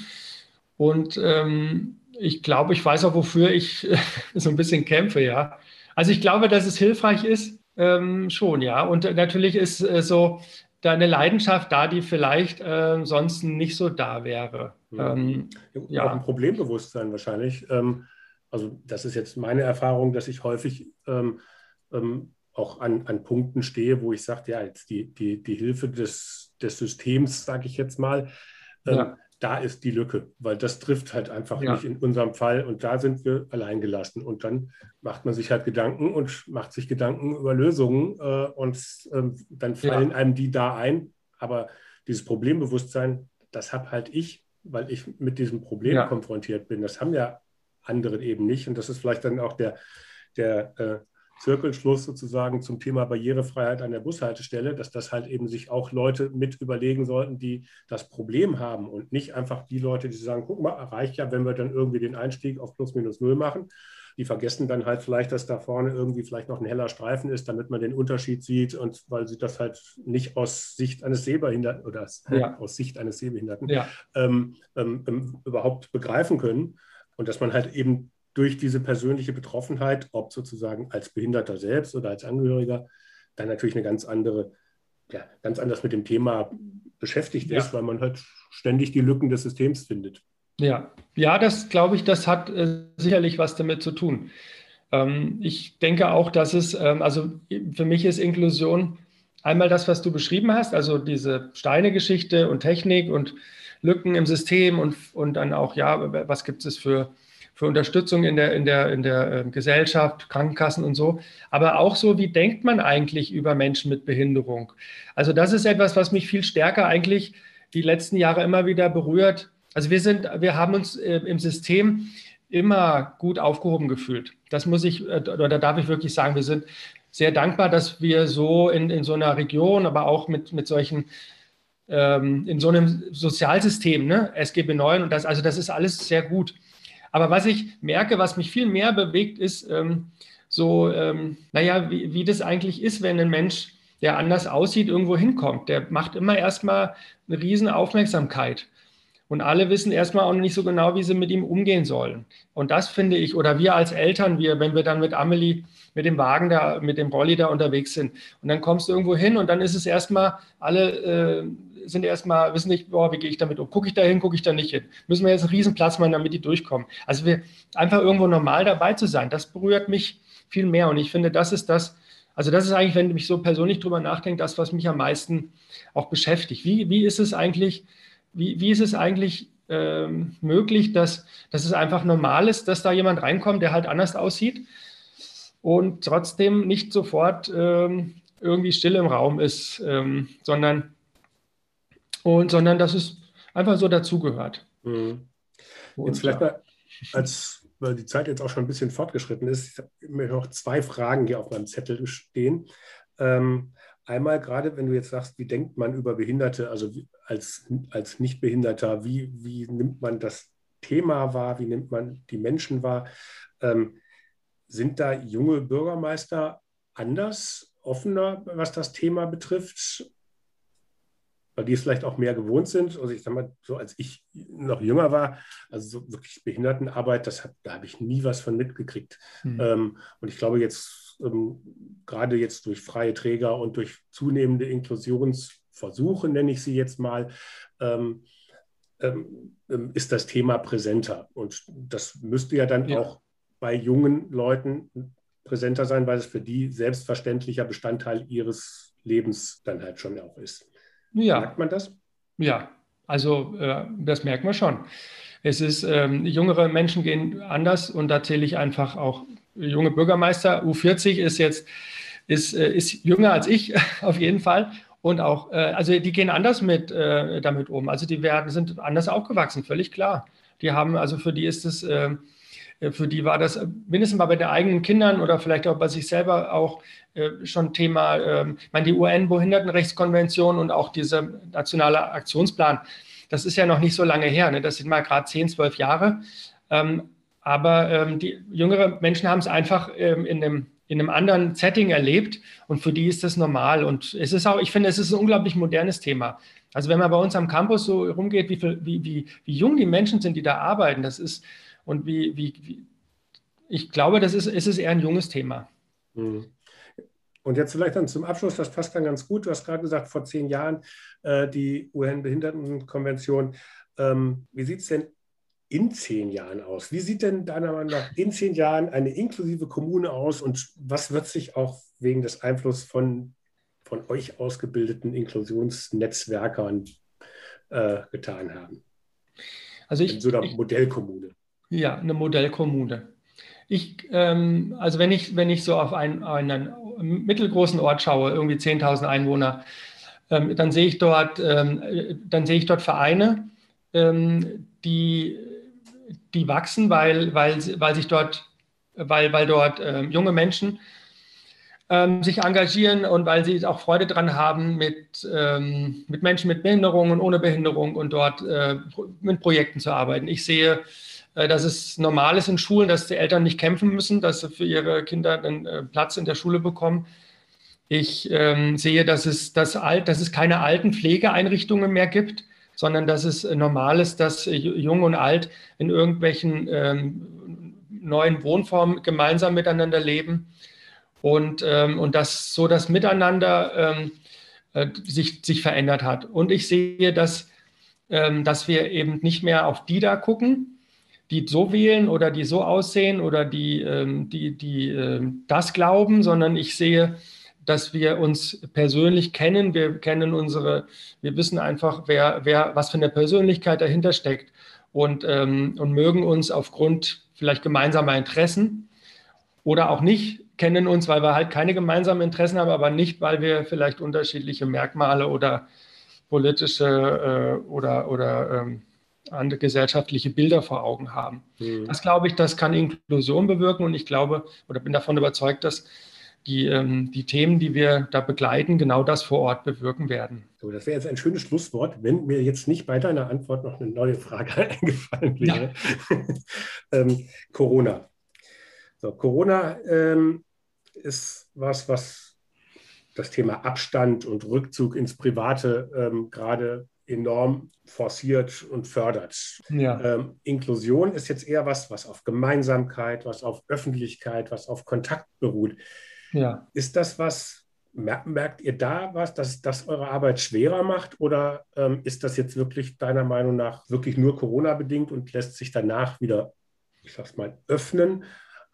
B: Und ähm, ich glaube, ich weiß auch, wofür ich *laughs* so ein bisschen kämpfe, ja. Also ich glaube, dass es hilfreich ist, ähm, schon, ja. Und natürlich ist äh, so, da eine Leidenschaft da, die vielleicht äh, sonst nicht so da wäre.
A: Ja. Ähm, ja. Auch ein Problembewusstsein wahrscheinlich. Ähm, also das ist jetzt meine Erfahrung, dass ich häufig ähm, ähm auch an, an Punkten stehe, wo ich sage, ja, jetzt die, die, die Hilfe des, des Systems, sage ich jetzt mal, ähm, ja. Da ist die Lücke, weil das trifft halt einfach ja. nicht in unserem Fall und da sind wir allein gelassen. Und dann macht man sich halt Gedanken und macht sich Gedanken über Lösungen äh, und ähm, dann fallen ja. einem die da ein. Aber dieses Problembewusstsein, das habe halt ich, weil ich mit diesem Problem konfrontiert bin. Das haben ja andere eben nicht. Und das ist vielleicht dann auch der, der äh, Zirkelschluss sozusagen zum Thema Barrierefreiheit an der Bushaltestelle, dass das halt eben sich auch Leute mit überlegen sollten, die das Problem haben und nicht einfach die Leute, die sagen, guck mal, reicht ja, wenn wir dann irgendwie den Einstieg auf plus minus null machen. Die vergessen dann halt vielleicht, dass da vorne irgendwie vielleicht noch ein heller Streifen ist, damit man den Unterschied sieht und weil sie das halt nicht aus Sicht eines Sehbehinderten oder ja. aus Sicht eines Sehbehinderten ja. ähm, ähm, ähm überhaupt begreifen können. Und dass man halt eben durch diese persönliche Betroffenheit, ob sozusagen als Behinderter selbst oder als Angehöriger, dann natürlich eine ganz andere, ja, ganz anders mit dem Thema beschäftigt ja. ist, weil man halt ständig die Lücken des Systems findet.
B: Ja, ja, das glaube ich, das hat äh, sicherlich was damit zu tun. Ähm, ich denke auch, dass es, ähm, also für mich ist Inklusion einmal das, was du beschrieben hast, also diese Steine-Geschichte und Technik und Lücken im System und, und dann auch, ja, was gibt es für für Unterstützung in der, in der, in der ähm, Gesellschaft, Krankenkassen und so, aber auch so, wie denkt man eigentlich über Menschen mit Behinderung? Also das ist etwas, was mich viel stärker eigentlich die letzten Jahre immer wieder berührt. Also wir sind, wir haben uns äh, im System immer gut aufgehoben gefühlt. Das muss ich, äh, oder darf ich wirklich sagen, wir sind sehr dankbar, dass wir so in, in so einer Region, aber auch mit, mit solchen, ähm, in so einem Sozialsystem, ne, SGB 9 und das, also das ist alles sehr gut. Aber was ich merke, was mich viel mehr bewegt, ist ähm, so, ähm, naja, wie, wie das eigentlich ist, wenn ein Mensch, der anders aussieht, irgendwo hinkommt. Der macht immer erstmal eine riesen Aufmerksamkeit. Und alle wissen erstmal auch nicht so genau, wie sie mit ihm umgehen sollen. Und das finde ich, oder wir als Eltern, wir, wenn wir dann mit Amelie, mit dem Wagen da, mit dem Rolli da unterwegs sind, und dann kommst du irgendwo hin und dann ist es erstmal, alle äh, sind erstmal, wissen nicht, boah, wie gehe ich damit um? Gucke ich da hin, gucke ich da nicht hin? Müssen wir jetzt einen Riesenplatz machen, damit die durchkommen? Also wir einfach irgendwo normal dabei zu sein, das berührt mich viel mehr. Und ich finde, das ist das, also das ist eigentlich, wenn ich so persönlich drüber nachdenke, das, was mich am meisten auch beschäftigt. Wie, wie ist es eigentlich, wie, wie ist es eigentlich ähm, möglich, dass, dass es einfach normal ist, dass da jemand reinkommt, der halt anders aussieht und trotzdem nicht sofort ähm, irgendwie still im Raum ist, ähm, sondern, und, sondern dass es einfach so dazugehört.
A: Mhm. Jetzt vielleicht mal, als weil die Zeit jetzt auch schon ein bisschen fortgeschritten ist, ich habe noch zwei Fragen hier auf meinem Zettel stehen. Ähm, Einmal gerade, wenn du jetzt sagst, wie denkt man über Behinderte, also als, als Nichtbehinderter, wie, wie nimmt man das Thema wahr, wie nimmt man die Menschen wahr? Ähm, sind da junge Bürgermeister anders, offener, was das Thema betrifft? Weil die es vielleicht auch mehr gewohnt sind. Also ich sag mal, so als ich noch jünger war, also so wirklich Behindertenarbeit, das hab, da habe ich nie was von mitgekriegt. Mhm. Ähm, und ich glaube, jetzt ähm, gerade jetzt durch freie Träger und durch zunehmende Inklusionsversuche, nenne ich sie jetzt mal, ähm, ähm, ähm, ist das Thema präsenter. Und das müsste ja dann ja. auch bei jungen Leuten präsenter sein, weil es für die selbstverständlicher Bestandteil ihres Lebens dann halt schon auch ist.
B: Ja. Merkt man das? Ja, also äh, das merkt man schon. Es ist, ähm, jüngere Menschen gehen anders und da zähle ich einfach auch junge Bürgermeister. U40 ist jetzt ist, äh, ist jünger als ich *laughs* auf jeden Fall. Und auch, äh, also die gehen anders mit äh, damit um. Also die werden, sind anders aufgewachsen, völlig klar. Die haben, also für die ist es, für die war das mindestens mal bei den eigenen Kindern oder vielleicht auch bei sich selber auch schon Thema, ähm, ich meine, die UN-Behindertenrechtskonvention und auch dieser nationale Aktionsplan, das ist ja noch nicht so lange her, ne? das sind mal gerade 10, 12 Jahre. Ähm, aber ähm, die jüngeren Menschen haben es einfach in, einem, in einem anderen Setting erlebt und für die ist das normal. Und es ist auch, ich finde, es ist ein unglaublich modernes Thema. Also wenn man bei uns am Campus so rumgeht, wie, viel, wie, wie, wie jung die Menschen sind, die da arbeiten, das ist und wie, wie, wie ich glaube, das ist, ist es eher ein junges Thema.
A: Mhm. Und jetzt vielleicht dann zum Abschluss, das passt dann ganz gut. Du hast gerade gesagt, vor zehn Jahren äh, die UN-Behindertenkonvention. Ähm, wie sieht es denn in zehn Jahren aus? Wie sieht denn deiner Meinung nach in zehn Jahren eine inklusive Kommune aus und was wird sich auch wegen des Einflusses von, von euch ausgebildeten Inklusionsnetzwerkern äh, getan haben?
B: Also ich, in so einer ich, Modellkommune. Ja, eine Modellkommune. Ich, ähm, also wenn ich, wenn ich so auf einen, einen mittelgroßen Ort schaue, irgendwie 10.000 Einwohner, ähm, dann sehe ich dort, ähm, dann sehe ich dort Vereine, ähm, die die wachsen, weil, weil, weil sich dort, weil, weil dort äh, junge Menschen ähm, sich engagieren und weil sie auch Freude daran haben, mit, ähm, mit Menschen mit Behinderung und ohne Behinderung und dort äh, mit Projekten zu arbeiten. Ich sehe, dass es normal ist in Schulen, dass die Eltern nicht kämpfen müssen, dass sie für ihre Kinder einen äh, Platz in der Schule bekommen. Ich ähm, sehe, dass es, dass, alt, dass es keine alten Pflegeeinrichtungen mehr gibt, sondern dass es normal ist, dass Jung und Alt in irgendwelchen ähm, neuen Wohnformen gemeinsam miteinander leben und, ähm, und dass so das Miteinander ähm, äh, sich, sich verändert hat. Und ich sehe, dass, ähm, dass wir eben nicht mehr auf die da gucken, die so wählen oder die so aussehen oder die, ähm, die, die ähm, das glauben, sondern ich sehe, dass wir uns persönlich kennen. Wir kennen unsere, wir wissen einfach, wer, wer, was für eine Persönlichkeit dahinter steckt und, ähm, und mögen uns aufgrund vielleicht gemeinsamer Interessen oder auch nicht kennen uns, weil wir halt keine gemeinsamen Interessen haben, aber nicht, weil wir vielleicht unterschiedliche Merkmale oder politische äh, oder, oder ähm, andere gesellschaftliche Bilder vor Augen haben. Mhm. Das glaube ich, das kann Inklusion bewirken und ich glaube oder bin davon überzeugt, dass die, ähm, die Themen, die wir da begleiten, genau das vor Ort bewirken werden.
A: So, das wäre jetzt ein schönes Schlusswort, wenn mir jetzt nicht bei deiner Antwort noch eine neue Frage *laughs* eingefallen wäre. Ja. *laughs* ähm, Corona. So, Corona ähm, ist was, was das Thema Abstand und Rückzug ins Private ähm, gerade enorm forciert und fördert. Ja. Ähm, Inklusion ist jetzt eher was, was auf Gemeinsamkeit, was auf Öffentlichkeit, was auf Kontakt beruht. Ja. Ist das was, merkt ihr da was, dass das eure Arbeit schwerer macht oder ähm, ist das jetzt wirklich deiner Meinung nach wirklich nur Corona-bedingt und lässt sich danach wieder, ich sag's mal, öffnen?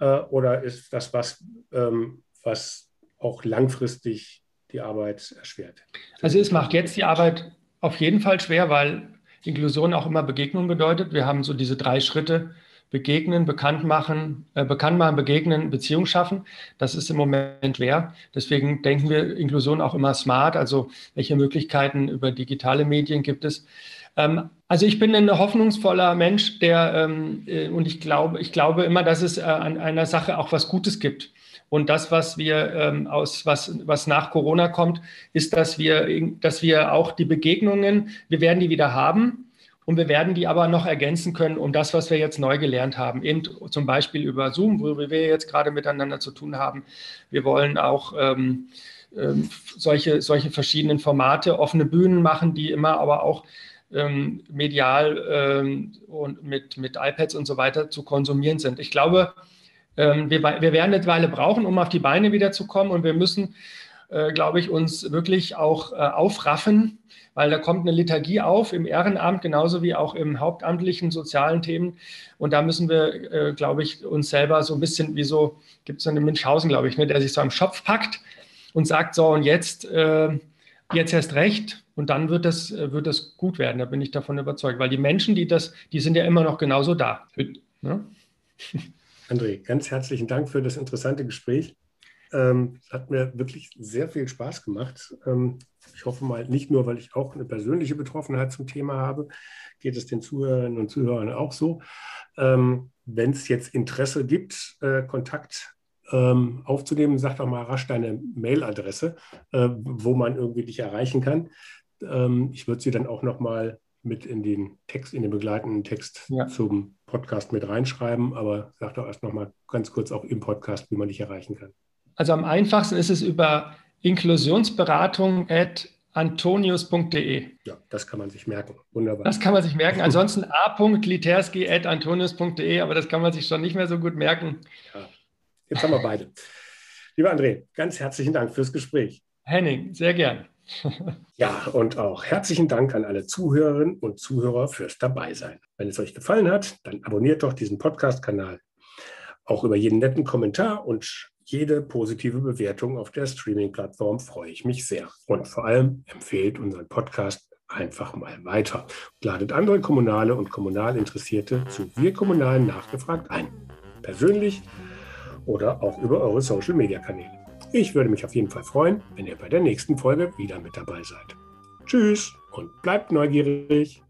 A: Äh, oder ist das was, ähm, was auch langfristig die Arbeit erschwert?
B: Also es macht jetzt die Arbeit auf jeden Fall schwer, weil Inklusion auch immer Begegnung bedeutet. Wir haben so diese drei Schritte begegnen, bekannt machen, äh, bekannt machen, begegnen, Beziehung schaffen. Das ist im Moment schwer. Deswegen denken wir Inklusion auch immer smart. Also welche Möglichkeiten über digitale Medien gibt es? Ähm, also ich bin ein hoffnungsvoller Mensch, der ähm, äh, und ich glaube, ich glaube immer, dass es äh, an einer Sache auch was Gutes gibt. Und das, was wir ähm, aus, was, was nach Corona kommt, ist, dass wir, dass wir auch die Begegnungen, wir werden die wieder haben. Und wir werden die aber noch ergänzen können um das, was wir jetzt neu gelernt haben. Eben zum Beispiel über Zoom, wo wir jetzt gerade miteinander zu tun haben. Wir wollen auch ähm, ähm, solche, solche verschiedenen Formate, offene Bühnen machen, die immer aber auch ähm, medial ähm, und mit, mit iPads und so weiter zu konsumieren sind. Ich glaube, ähm, wir, wir werden eine Weile brauchen, um auf die Beine wieder zu kommen und wir müssen äh, glaube ich, uns wirklich auch äh, aufraffen, weil da kommt eine Liturgie auf im Ehrenamt, genauso wie auch im hauptamtlichen sozialen Themen. Und da müssen wir, äh, glaube ich, uns selber so ein bisschen, wie so, gibt es so einen Münchhausen, glaube ich, ne, der sich so am Schopf packt und sagt, so und jetzt, äh, jetzt erst recht. Und dann wird das, äh, wird das gut werden, da bin ich davon überzeugt. Weil die Menschen, die das, die sind ja immer noch genauso da. Ne? *laughs*
A: André, ganz herzlichen Dank für das interessante Gespräch. Ähm, hat mir wirklich sehr viel Spaß gemacht. Ähm, ich hoffe mal, nicht nur, weil ich auch eine persönliche Betroffenheit zum Thema habe, geht es den Zuhörerinnen und Zuhörern auch so. Ähm, Wenn es jetzt Interesse gibt, äh, Kontakt ähm, aufzunehmen, sag doch mal rasch deine Mailadresse, äh, wo man irgendwie dich erreichen kann. Ähm, ich würde sie dann auch noch mal mit in den Text, in den begleitenden Text ja. zum Podcast mit reinschreiben, aber sag doch erst noch mal ganz kurz auch im Podcast, wie man dich erreichen kann.
B: Also am einfachsten ist es über Inklusionsberatung at antonius.de.
A: Ja, das kann man sich merken. Wunderbar.
B: Das kann man sich merken. Ansonsten *laughs* a.literski.antonius.de, aber das kann man sich schon nicht mehr so gut merken. Ja,
A: jetzt haben wir beide. Lieber André, ganz herzlichen Dank fürs Gespräch.
B: Henning, sehr gern. *laughs*
A: ja, und auch herzlichen Dank an alle Zuhörerinnen und Zuhörer fürs Dabeisein. Wenn es euch gefallen hat, dann abonniert doch diesen Podcast-Kanal. Auch über jeden netten Kommentar und jede positive Bewertung auf der Streaming-Plattform freue ich mich sehr. Und vor allem empfehlt unseren Podcast einfach mal weiter. Ladet andere Kommunale und Kommunalinteressierte zu Wir Kommunalen nachgefragt ein. Persönlich oder auch über eure Social-Media-Kanäle. Ich würde mich auf jeden Fall freuen, wenn ihr bei der nächsten Folge wieder mit dabei seid. Tschüss und bleibt neugierig.